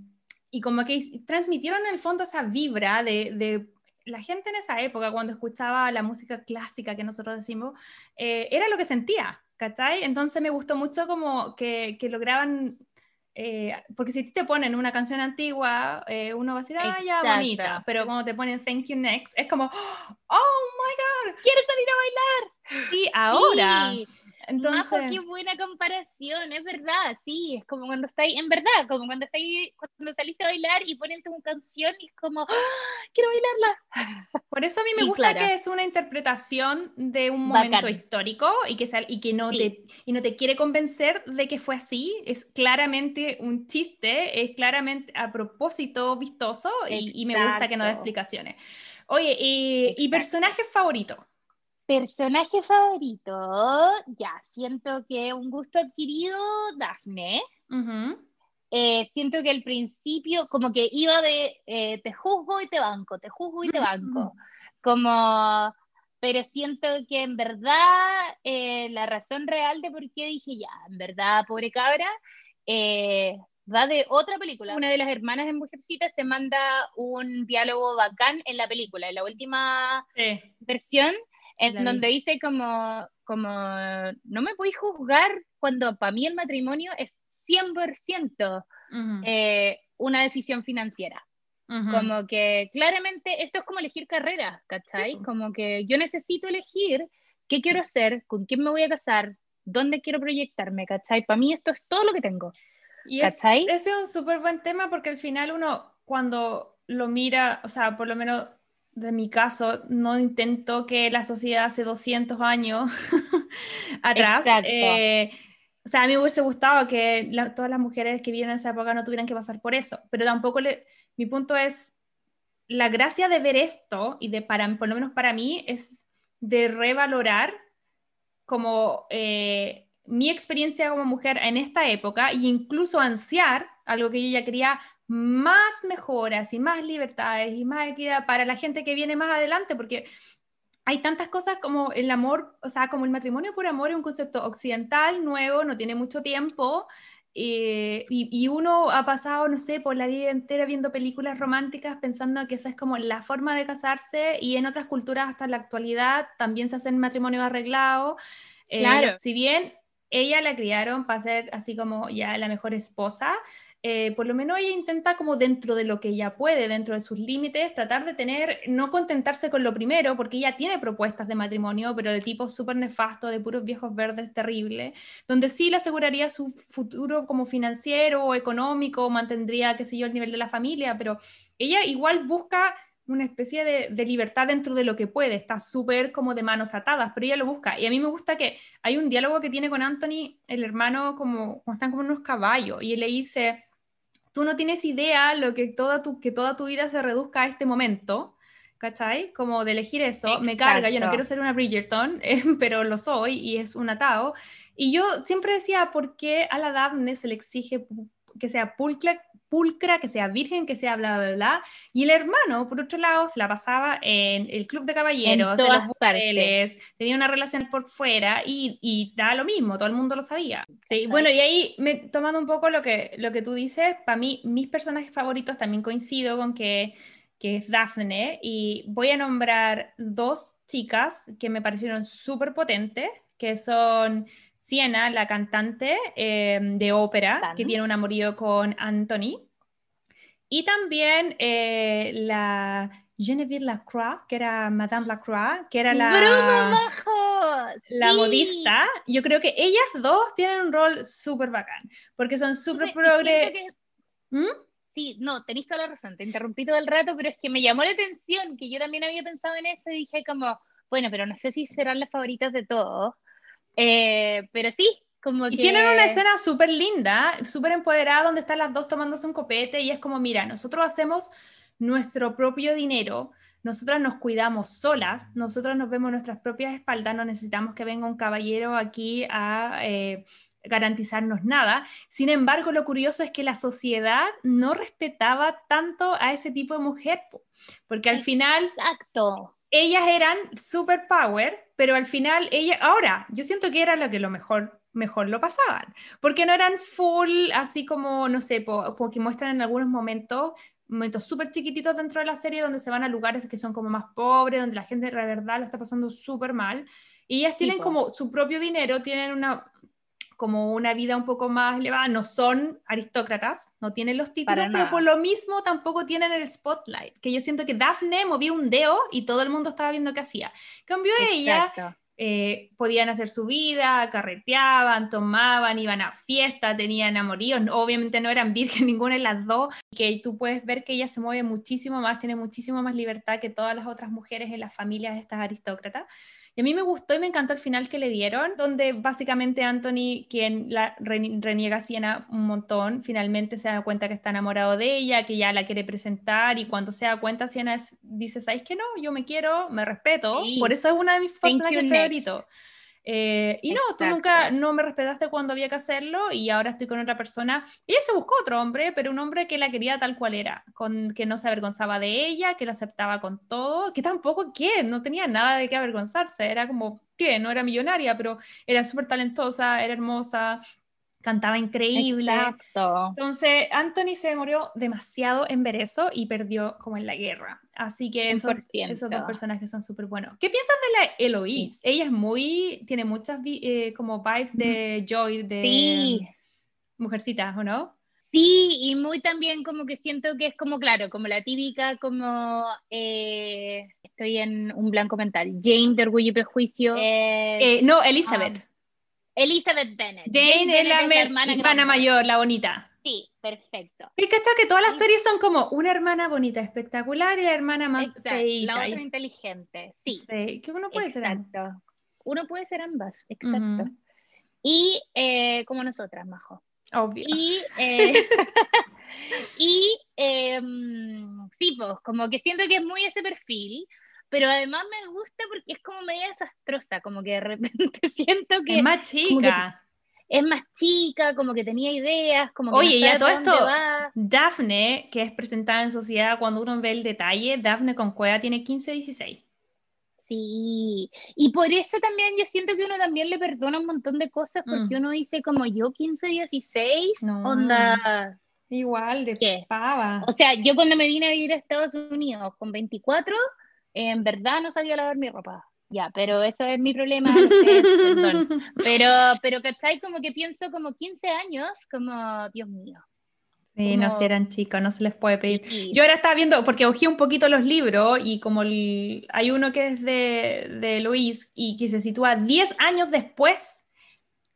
y como que transmitieron en el fondo esa vibra de, de la gente en esa época, cuando escuchaba la música clásica que nosotros decimos, eh, era lo que sentía, ¿cachai? Entonces me gustó mucho como que, que lograban eh, porque si te ponen una canción antigua, eh, uno va a decir, ah, ya, bonita, pero cuando te ponen Thank You Next, es como, oh my God, ¿quieres salir a bailar? Y ahora, entonces, qué buena comparación, es verdad, sí, es como cuando estáis, en verdad, como cuando estáis, cuando saliste a bailar y ponen tu canción y es como, ¡Ah! quiero bailarla. Por eso a mí me gusta que es una interpretación de un momento histórico y que, y que no, te, y no te quiere convencer de que fue así, es claramente un chiste, es claramente a propósito vistoso y, me gusta que no dé explicaciones. Oye, y, y personaje favorito. Personaje favorito, ya, siento que un gusto adquirido, Dafne. Eh, siento que al principio como que iba de eh, te juzgo y te banco, te juzgo y te banco. Como, pero siento que en verdad eh, la razón real de por qué dije ya, en verdad, pobre cabra, va de otra película. Una de las hermanas de Mujercita se manda un diálogo bacán en la película, en la última versión en donde dice como, como, no me podéis juzgar cuando para mí el matrimonio es 100% eh, una decisión financiera. Como que claramente esto es como elegir carrera, ¿cachai? Como que yo necesito elegir qué quiero hacer, con quién me voy a casar, dónde quiero proyectarme, ¿cachai? Para mí esto es todo lo que tengo. Y ¿cachai? ese es un súper buen tema porque al final uno cuando lo mira, o sea, por lo menos de mi caso, no intento que la sociedad hace 200 años atrás. Eh, o sea, a mí me hubiese gustado que todas las mujeres que viven en esa época no tuvieran que pasar por eso, pero tampoco le, mi punto es, la gracia de ver esto, y de para, por lo menos para mí, es de revalorar como eh, mi experiencia como mujer en esta época e incluso ansiar algo que yo ya quería más mejoras y más libertades y más equidad para la gente que viene más adelante, porque hay tantas cosas como el amor, o sea, como el matrimonio por amor es un concepto occidental, nuevo, no tiene mucho tiempo, eh, y, uno ha pasado, no sé, por la vida entera viendo películas románticas pensando que esa es como la forma de casarse y en otras culturas hasta la actualidad también se hacen matrimonio arreglado. Eh, claro. Si bien ella la criaron para ser así como ya la mejor esposa, eh, por lo menos ella intenta como dentro de lo que ella puede, dentro de sus límites, tratar de tener, no contentarse con lo primero, porque ella tiene propuestas de matrimonio, pero de tipo súper nefasto, de puros viejos verdes terrible, donde sí le aseguraría su futuro como financiero o económico, mantendría, qué sé yo, el nivel de la familia, pero ella igual busca una especie de, de, libertad dentro de lo que puede, está súper como de manos atadas, pero ella lo busca. Y a mí me gusta que hay un diálogo que tiene con Anthony, el hermano, como cuando están como unos caballos, y él le dice, tú no tienes idea lo que toda tu, que toda tu vida se reduzca a este momento, ¿cachai? Como de elegir eso, me carga, yo no quiero ser una Bridgerton, eh, pero lo soy y es un atado. Y yo siempre decía, ¿por qué a la Daphne se le exige que sea pulcra, pulcra, que sea virgen, que sea bla, bla, bla. Y el hermano, por otro lado, se la pasaba en el club de caballeros, en, los papeles, tenía una relación por fuera y, y da lo mismo, todo el mundo lo sabía. Sí, bueno, y ahí me, tomando un poco lo que, lo que tú dices, para mí, mis personajes favoritos también coincido con que que es Daphne, y voy a nombrar dos chicas que me parecieron súper potentes, que son Siena, la cantante em, de ópera, que tiene un amorío con Anthony. Y también eh, la Genevieve Lacroix, que era Madame Lacroix, que era la, la modista. Yo creo que ellas dos tienen un rol súper bacán, porque son súper progre... ¿Mm? Sí, no, tenéis toda la razón, te interrumpí todo el rato, pero es que me llamó la atención, que yo también había pensado en eso y dije como, bueno, pero no sé si serán las favoritas de todos, eh, pero sí, como y tienen una escena súper linda, súper empoderada, donde están las dos tomándose un copete y es como, mira, nosotros hacemos nuestro propio dinero, nosotras nos cuidamos solas, nosotros nos vemos nuestras propias espaldas, no necesitamos que venga un caballero aquí a eh, garantizarnos nada. Sin embargo, lo curioso es que la sociedad no respetaba tanto a ese tipo de mujer, porque al final... Exacto ellas eran super power, pero al final ella, ahora, yo siento que era lo que lo mejor, mejor lo pasaban, porque no eran full, así como, no sé, porque muestran en algunos momentos momentos súper chiquititos dentro de la serie donde se van a lugares que son como más pobres, donde la gente de verdad lo está pasando súper mal. Y ellas tienen como su propio dinero, tienen una como una vida un poco más elevada, no son aristócratas, no tienen los títulos, pero por lo mismo tampoco tienen el spotlight, que yo siento que Daphne movía un dedo y todo el mundo estaba viendo qué hacía. Cambió ella, eh, podían hacer su vida, carreteaban, tomaban, iban a fiestas, tenían amoríos, obviamente no eran virgen ninguna de las dos, que tú puedes ver que ella se mueve muchísimo más, tiene muchísimo más libertad que todas las otras mujeres en las familias de estas aristócratas. Y a mí me gustó y me encantó el final que le dieron, donde básicamente Anthony, quien la reniega a Siena un montón, finalmente se da cuenta que está enamorado de ella, que ya la quiere presentar y cuando se da cuenta Siena dice, ¿sabes qué no? Yo me quiero, me respeto, por eso es una de mis personajes favoritos. Eh, y no, tú nunca no me respetaste cuando había que hacerlo y ahora estoy con otra persona. Ella se buscó otro hombre, pero un hombre que la quería tal cual era, con, que no se avergonzaba de ella, que la aceptaba con todo, que tampoco, ¿qué? No tenía nada de qué avergonzarse, era como, ¿qué? No era millonaria, pero era súper talentosa, era hermosa, cantaba increíble. Exacto. Entonces, Anthony se demoró demasiado en ver eso y perdió como en la guerra. Así que esos, esos dos personajes son súper buenos. ¿Qué piensas de la Eloise? Ella es muy, tiene muchas eh, como vibes de Joy, de sí. Mujercitas, ¿o no? Sí, y muy también como que siento que es como, claro, como la típica, como, eh, estoy en un blanco mental, Jane de Orgullo y Prejuicio. Eh, no, Elizabeth. Elizabeth Bennet. Jane, es la, hermana, mayor, la bonita. Sí, perfecto. Que esto que todas las series son como una hermana bonita, espectacular y la hermana más feita. La otra inteligente, sí. Sí, que uno puede ser ambas. Uno puede ser ambas, exacto. Y eh, como nosotras, Majo. Obvio. Y, eh, y em, sí, pues, como que siento que es muy ese perfil, pero además me gusta porque es como media desastrosa, como que de repente siento que... Es más chica. Es más chica, como que tenía ideas, como que Oye, y a todo esto, Daphne, que es presentada en sociedad cuando uno ve el detalle, Daphne con Cueva tiene 15, 16. Sí, y por eso también yo siento que uno también le perdona un montón de cosas, porque mm. uno dice como yo 15, 16, no. onda... Igual, de ¿Qué? pava. O sea, yo cuando me vine a vivir a Estados Unidos con 24, en verdad no sabía lavar mi ropa. Ya, pero eso es mi problema, perdón. Pero, pero, ¿cachai? Como que pienso como 15 años, como, Dios mío. Sí, no, si eran chicos, no se les puede pedir. Yo ahora estaba viendo, porque ojé un poquito los libros y como hay uno que es de, de Luis y que se sitúa 10 años después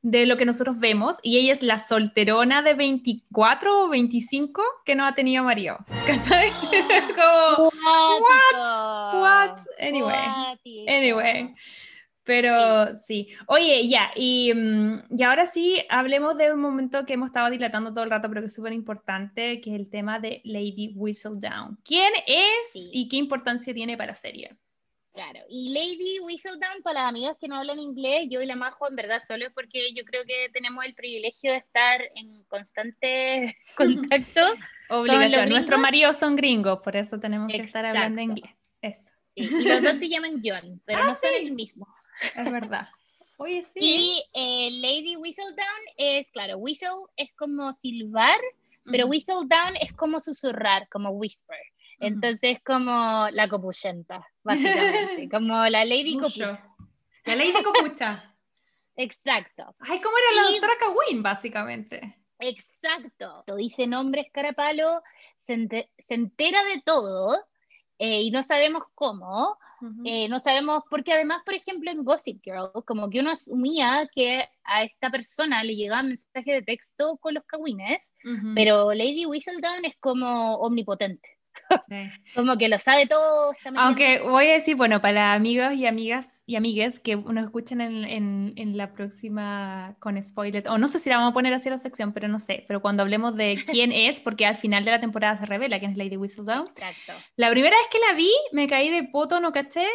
de lo que nosotros vemos y ella es la solterona de 24 o 25 que no ha tenido marido. ¿Cachai? Como, Anyway. Pero sí. Oye, ya, y, mm, y, ahora sí, hablemos de un momento que hemos estado dilatando todo el rato, pero que es súper importante, que es el tema de Lady Whistledown. ¿Quién es y qué importancia tiene para la serie? Claro, y Lady Whistledown, para las amigas que no hablan inglés, yo y la Majo, en verdad, solo es porque yo creo que tenemos el privilegio de estar en constante contacto. Obligación, nuestros maridos son gringos, por eso tenemos que estar hablando inglés. Eso. Y los dos se llaman John, pero ah, no son el mismo. Es verdad. Oye, sí. Y eh, Lady Whistledown es, claro, whistle es como silbar, pero Whistledown es como susurrar, como whisper. Entonces, como la copuchenta, básicamente, como la Lady Copucha. La Lady Copucha. Exacto. Ay, ¿cómo era la doctora Kawin, básicamente? Exacto. Dice nombre escarapalo, se, entera de todo eh, y no sabemos cómo. Eh, no sabemos, porque además, por ejemplo, en Gossip Girl, como que uno asumía que a esta persona le llegaba mensaje de texto con los cagüines, pero Lady Whistledown es como omnipotente. Como que lo sabe todo. Aunque voy a decir, bueno, para amigos y amigas y amigues que nos escuchen en, en, la próxima con spoiler, o no sé si la vamos a poner así la sección, pero no sé, pero cuando hablemos de quién es, porque al final de la temporada se revela quién es Lady Whistledown. Exacto. La primera vez que la vi, me caí de poto, no caché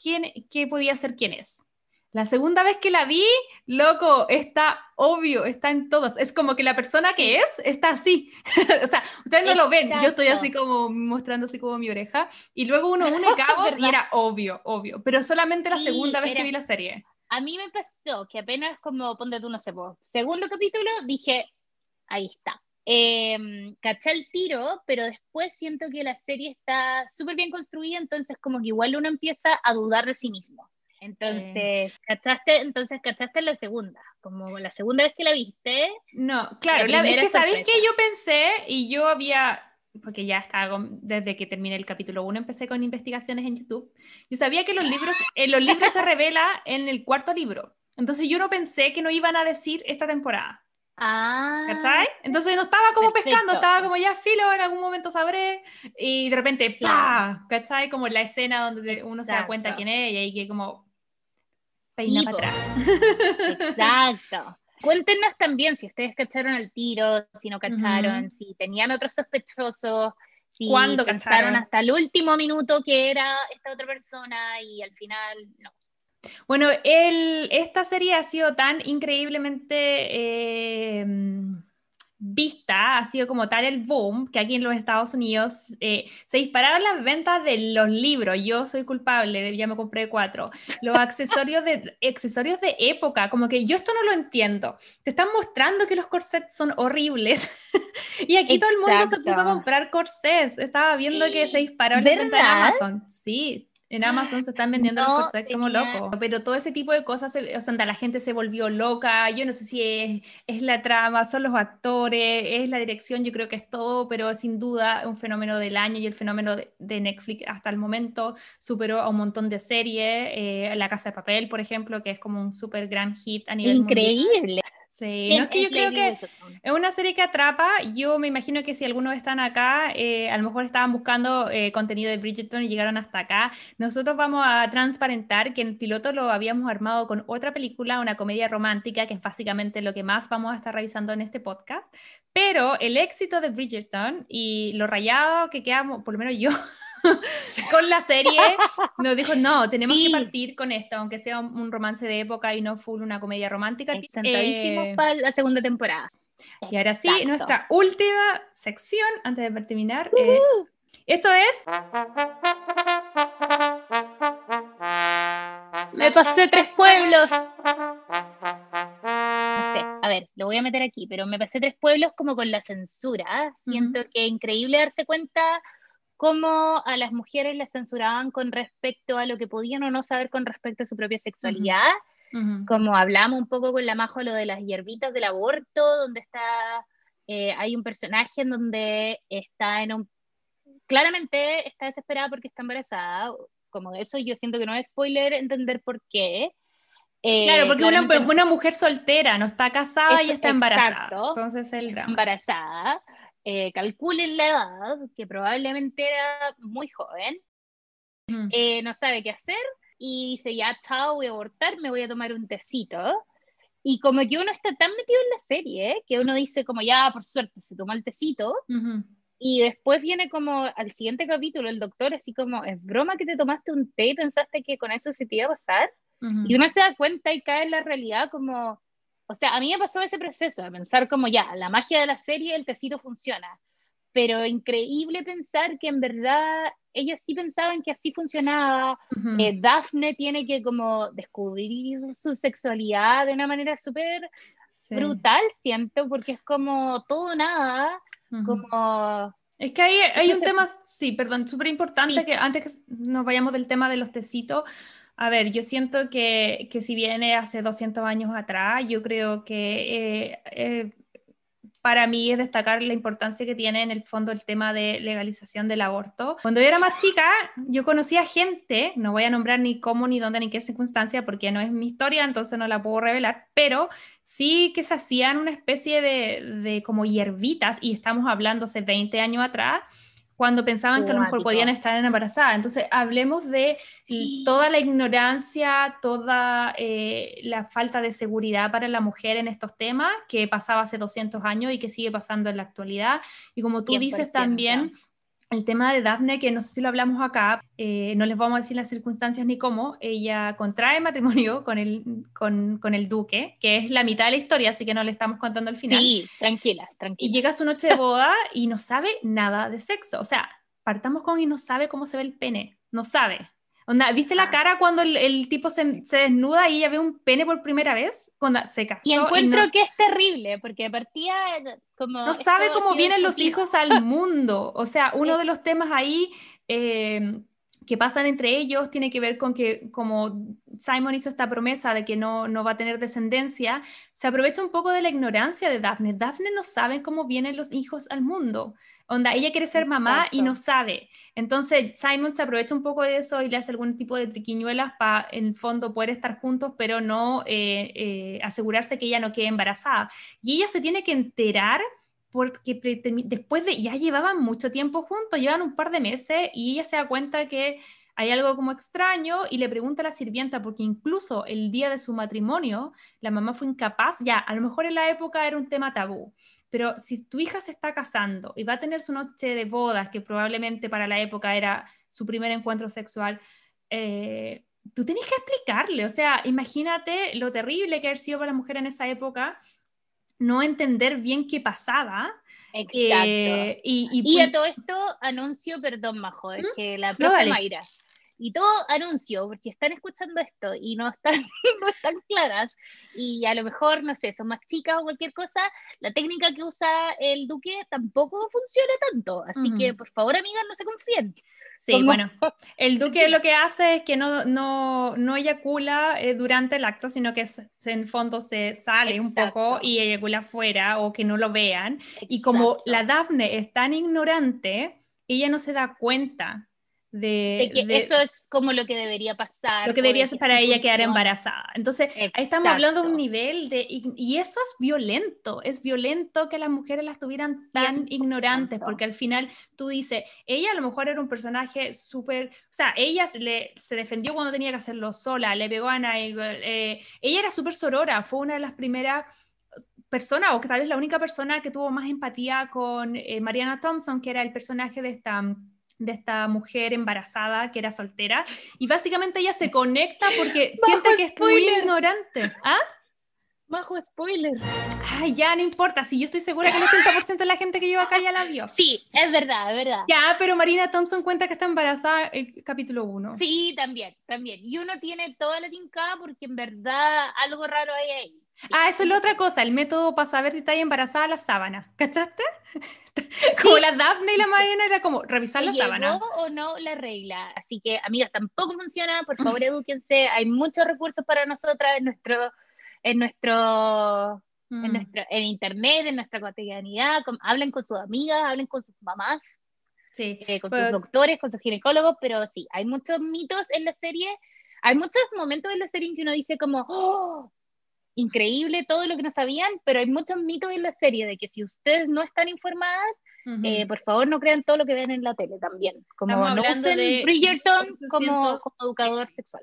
quién, qué podía ser quién es. La segunda vez que la vi, loco, está obvio, está en todas. Es como que la persona que es está así. o sea, ustedes no lo ven, yo estoy así como mostrando así como mi oreja. Y luego uno une cabos y era obvio, obvio. Pero solamente la segunda vez que vi la serie. A mí me pasó que apenas como, ponte tú, no sé, segundo capítulo, dije, ahí está, eh, caché el tiro, pero después siento que la serie está súper bien construida, entonces como que igual uno empieza a dudar de sí mismo. Entonces, ¿cachaste? Entonces, ¿cachaste la segunda? Como la segunda vez que la viste. No, claro, la, es que sabéis que yo pensé y yo había, porque ya estaba, desde que terminé el capítulo 1 empecé con investigaciones en YouTube, yo sabía que los libros, en los libros se revela en el cuarto libro. Entonces yo no pensé que no iban a decir esta temporada. Ah. ¿Cachai? Entonces no estaba como pescando, estaba como ya filo, en algún momento sabré, y de repente, ¡pah! ¿Cachai? Como la escena donde uno se da cuenta quién es y ahí que como peina para atrás. Exacto. Cuéntenos también si ustedes cacharon el tiro, si no cacharon, si tenían otros sospechosos, si ¿Cuándo cacharon hasta el último minuto que era esta otra persona y al final no. Bueno, el, esta serie ha sido tan increíblemente eh, vista, ha sido como tal el boom, que aquí en los Estados Unidos eh, se dispararon las ventas de los libros. Yo soy culpable, ya me compré cuatro. Los accesorios de, accesorios de época, como que yo esto no lo entiendo. Te están mostrando que los corsets son horribles. y aquí todo el mundo se puso a comprar corsets. Estaba viendo que se disparó la venta en Amazon. Sí, en Amazon se están vendiendo los corsets como locos, pero todo ese tipo de cosas, o sea, la gente se volvió loca, yo no sé si es, es, la trama, son los actores, es la dirección, yo creo que es todo, pero sin duda un fenómeno del año y el fenómeno de, Netflix hasta el momento superó a un montón de series, eh, La Casa de Papel, por ejemplo, que es como un súper gran hit a nivel Increíble. Sí, no es que yo creo que es una serie que atrapa. Yo me imagino que si algunos están acá, eh, a lo mejor estaban buscando eh, contenido de Bridgerton y llegaron hasta acá. Nosotros vamos a transparentar que el piloto lo habíamos armado con otra película, una comedia romántica, que es básicamente lo que más vamos a estar revisando en este podcast. Pero el éxito de Bridgerton y lo rayado que quedamos, por lo menos yo, con la serie, nos dijo, no, tenemos que partir con esto, aunque sea un, romance de época y no full una comedia romántica. Eh, para la segunda temporada. Y ahora sí, nuestra última sección, antes de terminar. Eh, esto es... Me pasé tres pueblos. No sé, a ver, lo voy a meter aquí, pero me pasé tres pueblos como con la censura. Siento que es increíble darse cuenta cómo a las mujeres las censuraban con respecto a lo que podían o no saber con respecto a su propia sexualidad. Como hablamos un poco con la Majo, lo de las hierbitas del aborto, donde está, eh, hay un personaje en donde está en un, claramente está desesperada porque está embarazada, como eso yo siento que no es spoiler entender por qué. Eh, claro, porque una, una, mujer soltera no está casada y está embarazada. Entonces el drama. Embarazada eh, calculen la edad, que probablemente era muy joven, eh, no sabe qué hacer y dice, ya, chao, voy a abortar, me voy a tomar un tecito. Y como que uno está tan metido en la serie, que uno dice como, ya, por suerte, se toma el tecito, y después viene como al siguiente capítulo el doctor así como, ¿es broma que te tomaste un té y pensaste que con eso se te iba a pasar? Y uno se da cuenta y cae en la realidad como, o sea, a mí me pasó ese proceso de pensar como ya, la magia de la serie, el tecito funciona, pero increíble pensar que en verdad ellas sí pensaban que así funcionaba. Eh, Daphne tiene que como descubrir su sexualidad de una manera súper brutal, siento, porque es como todo nada, como... Es que hay, hay un tema, sí, perdón, súper importante que antes que nos vayamos del tema de los tecitos, a ver, yo siento que, que si viene hace 200 años atrás, yo creo que eh, eh, para mí es destacar la importancia que tiene en el fondo el tema de legalización del aborto. Cuando yo era más chica, yo conocía gente, no voy a nombrar ni cómo, ni dónde, ni qué circunstancia, porque no es mi historia, entonces no la puedo revelar, pero sí que se hacían una especie de, de como hierbitas, y estamos hablando hace 20 años atrás, cuando pensaban que a lo mejor podían estar embarazadas. Entonces, hablemos de toda la ignorancia, toda eh, la falta de seguridad para la mujer en estos temas que pasaba hace 200 años y que sigue pasando en la actualidad. Y como tú dices también, el tema de Daphne, que no sé si lo hablamos acá, eh, no les vamos a decir las circunstancias ni cómo, ella contrae matrimonio con el, con, con, el duque, que es la mitad de la historia, así que no le estamos contando el final. Sí, tranquila, tranquila. Y llega su noche de boda y no sabe nada de sexo. O sea, partamos con y no sabe cómo se ve el pene, no sabe. Onda, ¿viste la cara cuando el, el tipo se, se desnuda y ella ve un pene por primera vez? Cuando se casó. Y encuentro no, que es terrible, porque partía como... no sabe cómo vienen los hijos al mundo. O sea, uno de los temas ahí eh, que pasan entre ellos tiene que ver con que como Simon hizo esta promesa de que no, no va a tener descendencia, se aprovecha un poco de la ignorancia de Daphne. Daphne no sabe cómo vienen los hijos al mundo. Onda, ella quiere ser mamá y no sabe. Entonces Simon se aprovecha un poco de eso y le hace algún tipo de triquiñuelas para, en el fondo, poder estar juntos, pero no eh, eh, asegurarse que ella no quede embarazada. Y ella se tiene que enterar porque después de, ya llevaban mucho tiempo juntos, llevan un par de meses y ella se da cuenta que hay algo como extraño y le pregunta a la sirvienta, porque incluso el día de su matrimonio, la mamá fue incapaz, ya, a lo mejor en la época era un tema tabú, pero si tu hija se está casando y va a tener su noche de bodas, que probablemente para la época era su primer encuentro sexual, eh, tú tienes que explicarle, o sea, imagínate lo terrible que haber sido para la mujer en esa época no entender bien qué pasaba. Exacto. eh, y, y- Y a todo esto anuncio, perdón, Majo, es que la profe. Mayra. Y todo anuncio, por si están escuchando esto y no están, no están claras, y a lo mejor, no sé, son más chicas o cualquier cosa, la técnica que usa el duque tampoco funciona tanto. Así Ujú. que, por favor, amigas, no se confíen. Sí, Como- bueno, el duque lo que hace es que no, no, no eyacula eh, durante el acto, sino que se- en fondo se sale un poco Exacto. y eyacula afuera o que no lo vean. Y como Exacto. la Daphne es tan ignorante, ella no se da cuenta de, De que de eso es como lo que debería pasar. lo que debería ser para ella quedar embarazada. Entonces, ahí estamos hablando de un nivel de... Y, y eso es violento, es violento que las mujeres las tuvieran tan 100%. ignorantes, porque al final tú dices, ella a lo mejor era un personaje súper... O sea, ella se, le, se defendió cuando tenía que hacerlo sola, le pegó a Nigel, eh, ella era súper sorora, fue una de las primeras personas, o que tal vez la única persona que tuvo más empatía con eh, Mariana Thompson, que era el personaje de esta de esta mujer embarazada que era soltera y básicamente ella se conecta porque Bajo siente que es muy ignorante. ¿Ah? Majo, spoiler. Ay, ya no importa, si yo estoy segura que el 80% de la gente que lleva acá ya la vio. Sí, es verdad, es verdad. Ya, pero Marina Thompson cuenta que está embarazada en capítulo 1. Sí, también, también. Y uno tiene toda la tincada porque en verdad algo raro hay ahí. Sí. Ah, eso es la otra cosa, el método para saber si está embarazada la sábana. ¿Cachaste? como la Daphne y la Mariana era como revisar la ¿Llegó sábana. o no la regla? Así que, amigas, tampoco funciona. Por favor, edúquense. Hay muchos recursos para nosotras en nuestro, en nuestro, en Mm. nuestro, en internet, en nuestra cotidianidad. Con- hablen con sus amigas, hablen con sus mamás, Sí, eh, con pero- sus doctores, con sus ginecólogos. Pero sí, hay muchos mitos en la serie. Hay muchos momentos en la serie en que uno dice como, ¡Oh! Increíble todo lo que no sabían, pero hay muchos mitos en la serie de que si ustedes no están informadas, eh, por favor no crean todo lo que ven en la tele también. Como Estamos no usen de Bridgerton 800 como, como educador sexual.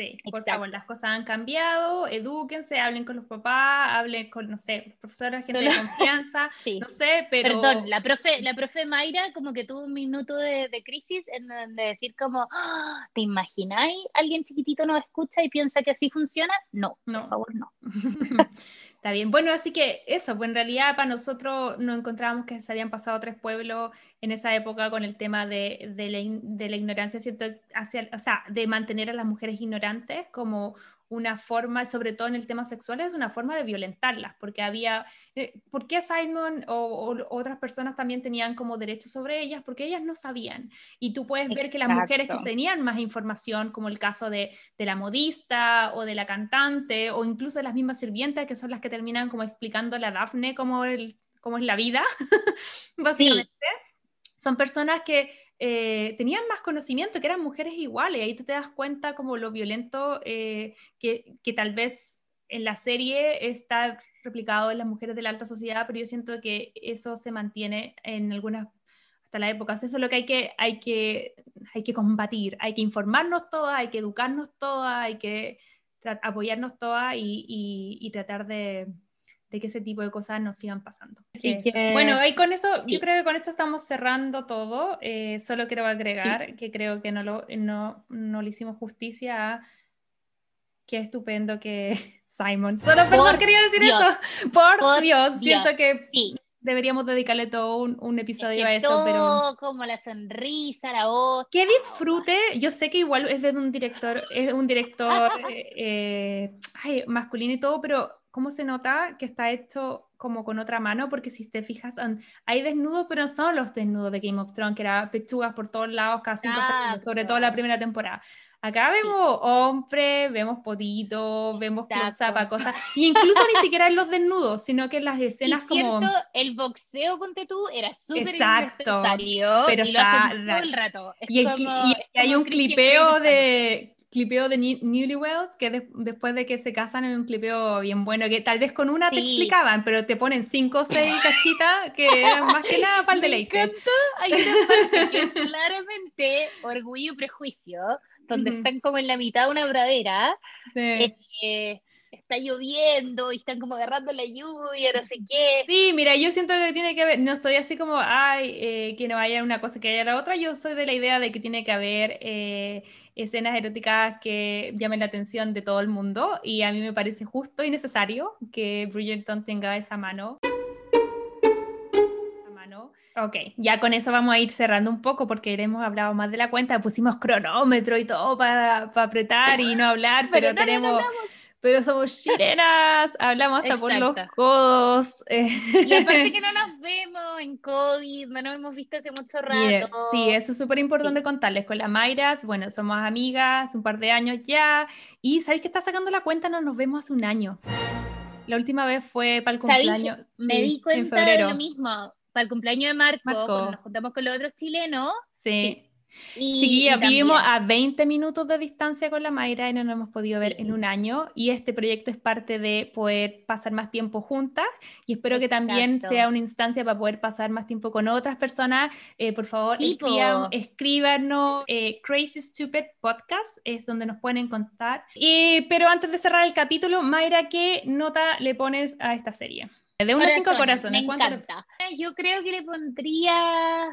Sí, por favor, las cosas han cambiado, edúquense, hablen con los papás, hablen con, no sé, los profesores, gente de confianza, Sí. no sé, pero... Perdón, la profe, la profe Mayra como que tuvo un minuto de, de crisis en donde decir como, "Ah, ¿te imagináis? ¿Alguien chiquitito nos escucha y piensa que así funciona? No, No. por favor, no. Está bien, bueno, así que eso, pues en realidad para nosotros nos encontrábamos que se habían pasado tres pueblos en esa época con el tema de, de la, de la ignorancia, ¿cierto? Hacia, o sea, de mantener a las mujeres ignorantes como una forma, sobre todo en el tema sexual, es una forma de violentarlas, porque había, eh, ¿por qué Simon o, o otras personas también tenían como derechos sobre ellas? Porque ellas no sabían. Y tú puedes ver que las mujeres que tenían más información, como el caso de, de la modista o de la cantante, o incluso de las mismas sirvientas, que son las que terminan como explicando a la Daphne cómo, el, cómo es la vida, básicamente. Son personas que eh, tenían más conocimiento, que eran mujeres iguales, ahí tú te das cuenta como lo violento eh, que, que tal vez en la serie está replicado en las mujeres de la alta sociedad, pero yo siento que eso se mantiene en algunas hasta la época. Eso es lo que hay que, hay que, hay que combatir, hay que informarnos todas, hay que educarnos todas, hay que apoyarnos todas y, y- y tratar de, de que ese tipo de cosas no sigan pasando. Así que- Bueno, ahí con eso, sí. yo creo que con esto estamos cerrando todo. Eh, solo quiero agregar que creo que no, lo, no, no le hicimos justicia a qué estupendo que Simon. Solo perdón, Por quería decir Dios. eso. Por, Por Dios, Dios. siento que Sí, deberíamos dedicarle todo un, episodio a eso. Todo, pero... como la sonrisa, la voz. Que disfrute, yo sé que igual es de un director, es un director eh, eh, masculino y todo, pero ¿cómo se nota que está hecho como con otra mano? Porque si te fijas, hay desnudos, pero no son los desnudos de Game of Thrones, que era pechugas por todos lados, casi sobre todo la primera temporada. Acá vemos hombres, vemos potitos, vemos close cosas. Y incluso ni siquiera en los desnudos, sino que en las escenas y cierto, como. El boxeo con tú era súper Exacto. Pero y está. todo el rato. y, hay un clipeo de clipeo de Newlyweds, que después de que se casan en un clipeo bien bueno, que tal vez con una te explicaban, pero te ponen cinco o seis cachitas que eran más que nada para el deleite. Me encanta, hay una parte que es claramente orgullo y prejuicio, donde están como en la mitad de una pradera. Eh, está lloviendo y están como agarrando la lluvia, no sé qué. Sí, mira, yo siento que tiene que haber, no estoy así como, ay, eh, que no haya una cosa que haya la otra, yo soy de la idea de que tiene que haber eh, escenas eróticas que llamen la atención de todo el mundo y a mí me parece justo y necesario que Bridgerton tenga esa mano. Ok, ya con eso vamos a ir cerrando un poco porque hemos hablado más de la cuenta, pusimos cronómetro y todo para, para apretar y no hablar, pero, tenemos... pero somos chilenas, hablamos hasta por los codos. Y aparte que no nos vemos en COVID, no nos hemos visto hace mucho rato. sí, eso es súper importante contarles. Con la Mayras, bueno, somos amigas, un par de años ya, y ¿sabéis que está sacando la cuenta? No nos vemos hace un año. La última vez fue para el cumpleaños. Me di cuenta de lo mismo para el cumpleaños de Marco, cuando nos juntamos con los otros chilenos. Sí. sí. Vivimos a 20 minutos de distancia con la Mayra y no nos hemos podido ver en un año. Y este proyecto es parte de poder pasar más tiempo juntas. Y espero que también sea una instancia para poder pasar más tiempo con otras personas. Eh, por favor, escríbanos. Eh, Crazy Stupid Podcast es donde nos pueden encontrar. Y, pero antes de cerrar el capítulo, Mayra, ¿qué nota le pones a esta serie? De unos cinco corazones. Me encanta. Yo creo que le pondría.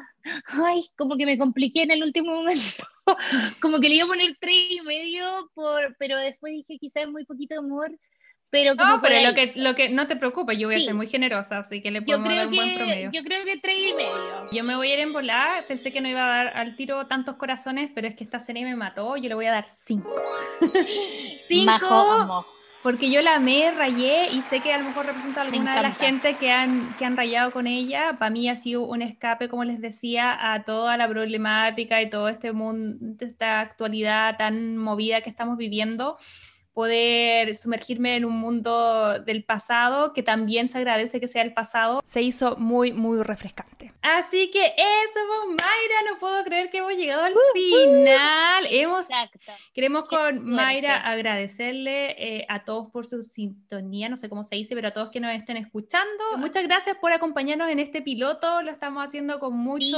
Ay, como que me compliqué en el último momento. como que le iba a poner tres y medio, por... pero después dije quizás muy poquito amor. Pero como no, pero lo que, lo que no te preocupes, yo voy a ser muy generosa, así que le pongo un buen promedio. Yo creo que tres y medio. Yo me voy a ir en volar, pensé que no iba a dar al tiro tantos corazones, pero es que esta serie me mató, yo le voy a dar cinco. cinco. Porque yo la amé, rayé y sé que a lo mejor representa a alguna de la gente que han, que han rayado con ella. Para mí ha sido un escape, como les decía, a toda la problemática y todo este mundo, esta actualidad tan movida que estamos viviendo poder sumergirme en un mundo del pasado, que también se agradece que sea el pasado, se hizo muy, muy refrescante. Así que eso, vos, Mayra, no puedo creer que hemos llegado al final. Hemos, queremos con Mayra agradecerle eh, a todos por su sintonía, no sé cómo se dice, pero a todos que nos estén escuchando. Muchas gracias por acompañarnos en este piloto, lo estamos haciendo con mucho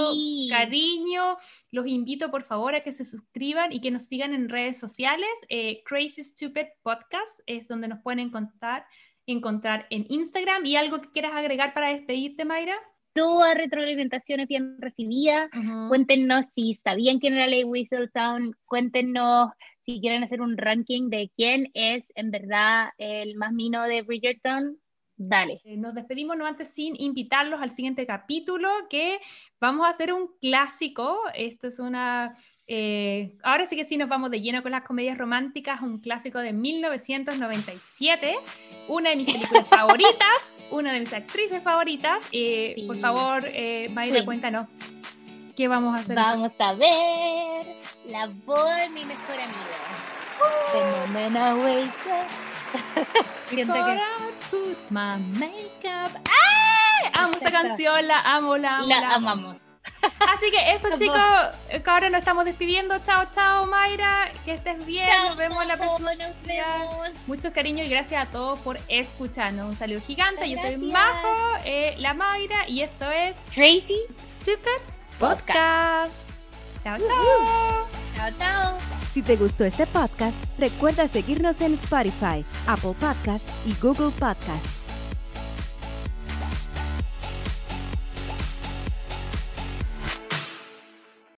cariño. Los invito, por favor, a que se suscriban y que nos sigan en redes sociales. Eh, Crazy Stupid Podcast es donde nos pueden encontrar, encontrar en Instagram. ¿Y algo que quieras agregar para despedirte, Mayra? Toda retroalimentación es bien recibida. Cuéntenos si sabían quién era Ley Whistledown. Cuéntenos si quieren hacer un ranking de quién es en verdad el más mino de Bridgerton. Dale. Eh, nos despedimos no antes sin invitarlos al siguiente capítulo que vamos a hacer un clásico. Esto es una eh, ahora sí que sí nos vamos de lleno con las comedias románticas, un clásico de 1997, una de mis películas favoritas, una de mis actrices favoritas. Eh, por favor, eh, Mayra, cuéntanos, ¿qué vamos a hacer? Vamos a ver la boda de mi mejor amiga. Siento que... my makeup. ¡Ay! Amo esa canción, la amo, la amo. La, amamos. Así que eso, chicos, ahora nos estamos despidiendo. Chao, chao, Mayra. Que estés bien. nos vemos la próxima. Nos vemos. Mucho cariño y gracias a todos por escucharnos. Un saludo gigante. Yo soy Majo, eh, la Mayra, y esto es Crazy Stupid Podcast. Chao, chao. Chao, chao. Si te gustó este podcast, recuerda seguirnos en Spotify, Apple Podcast y Google Podcast.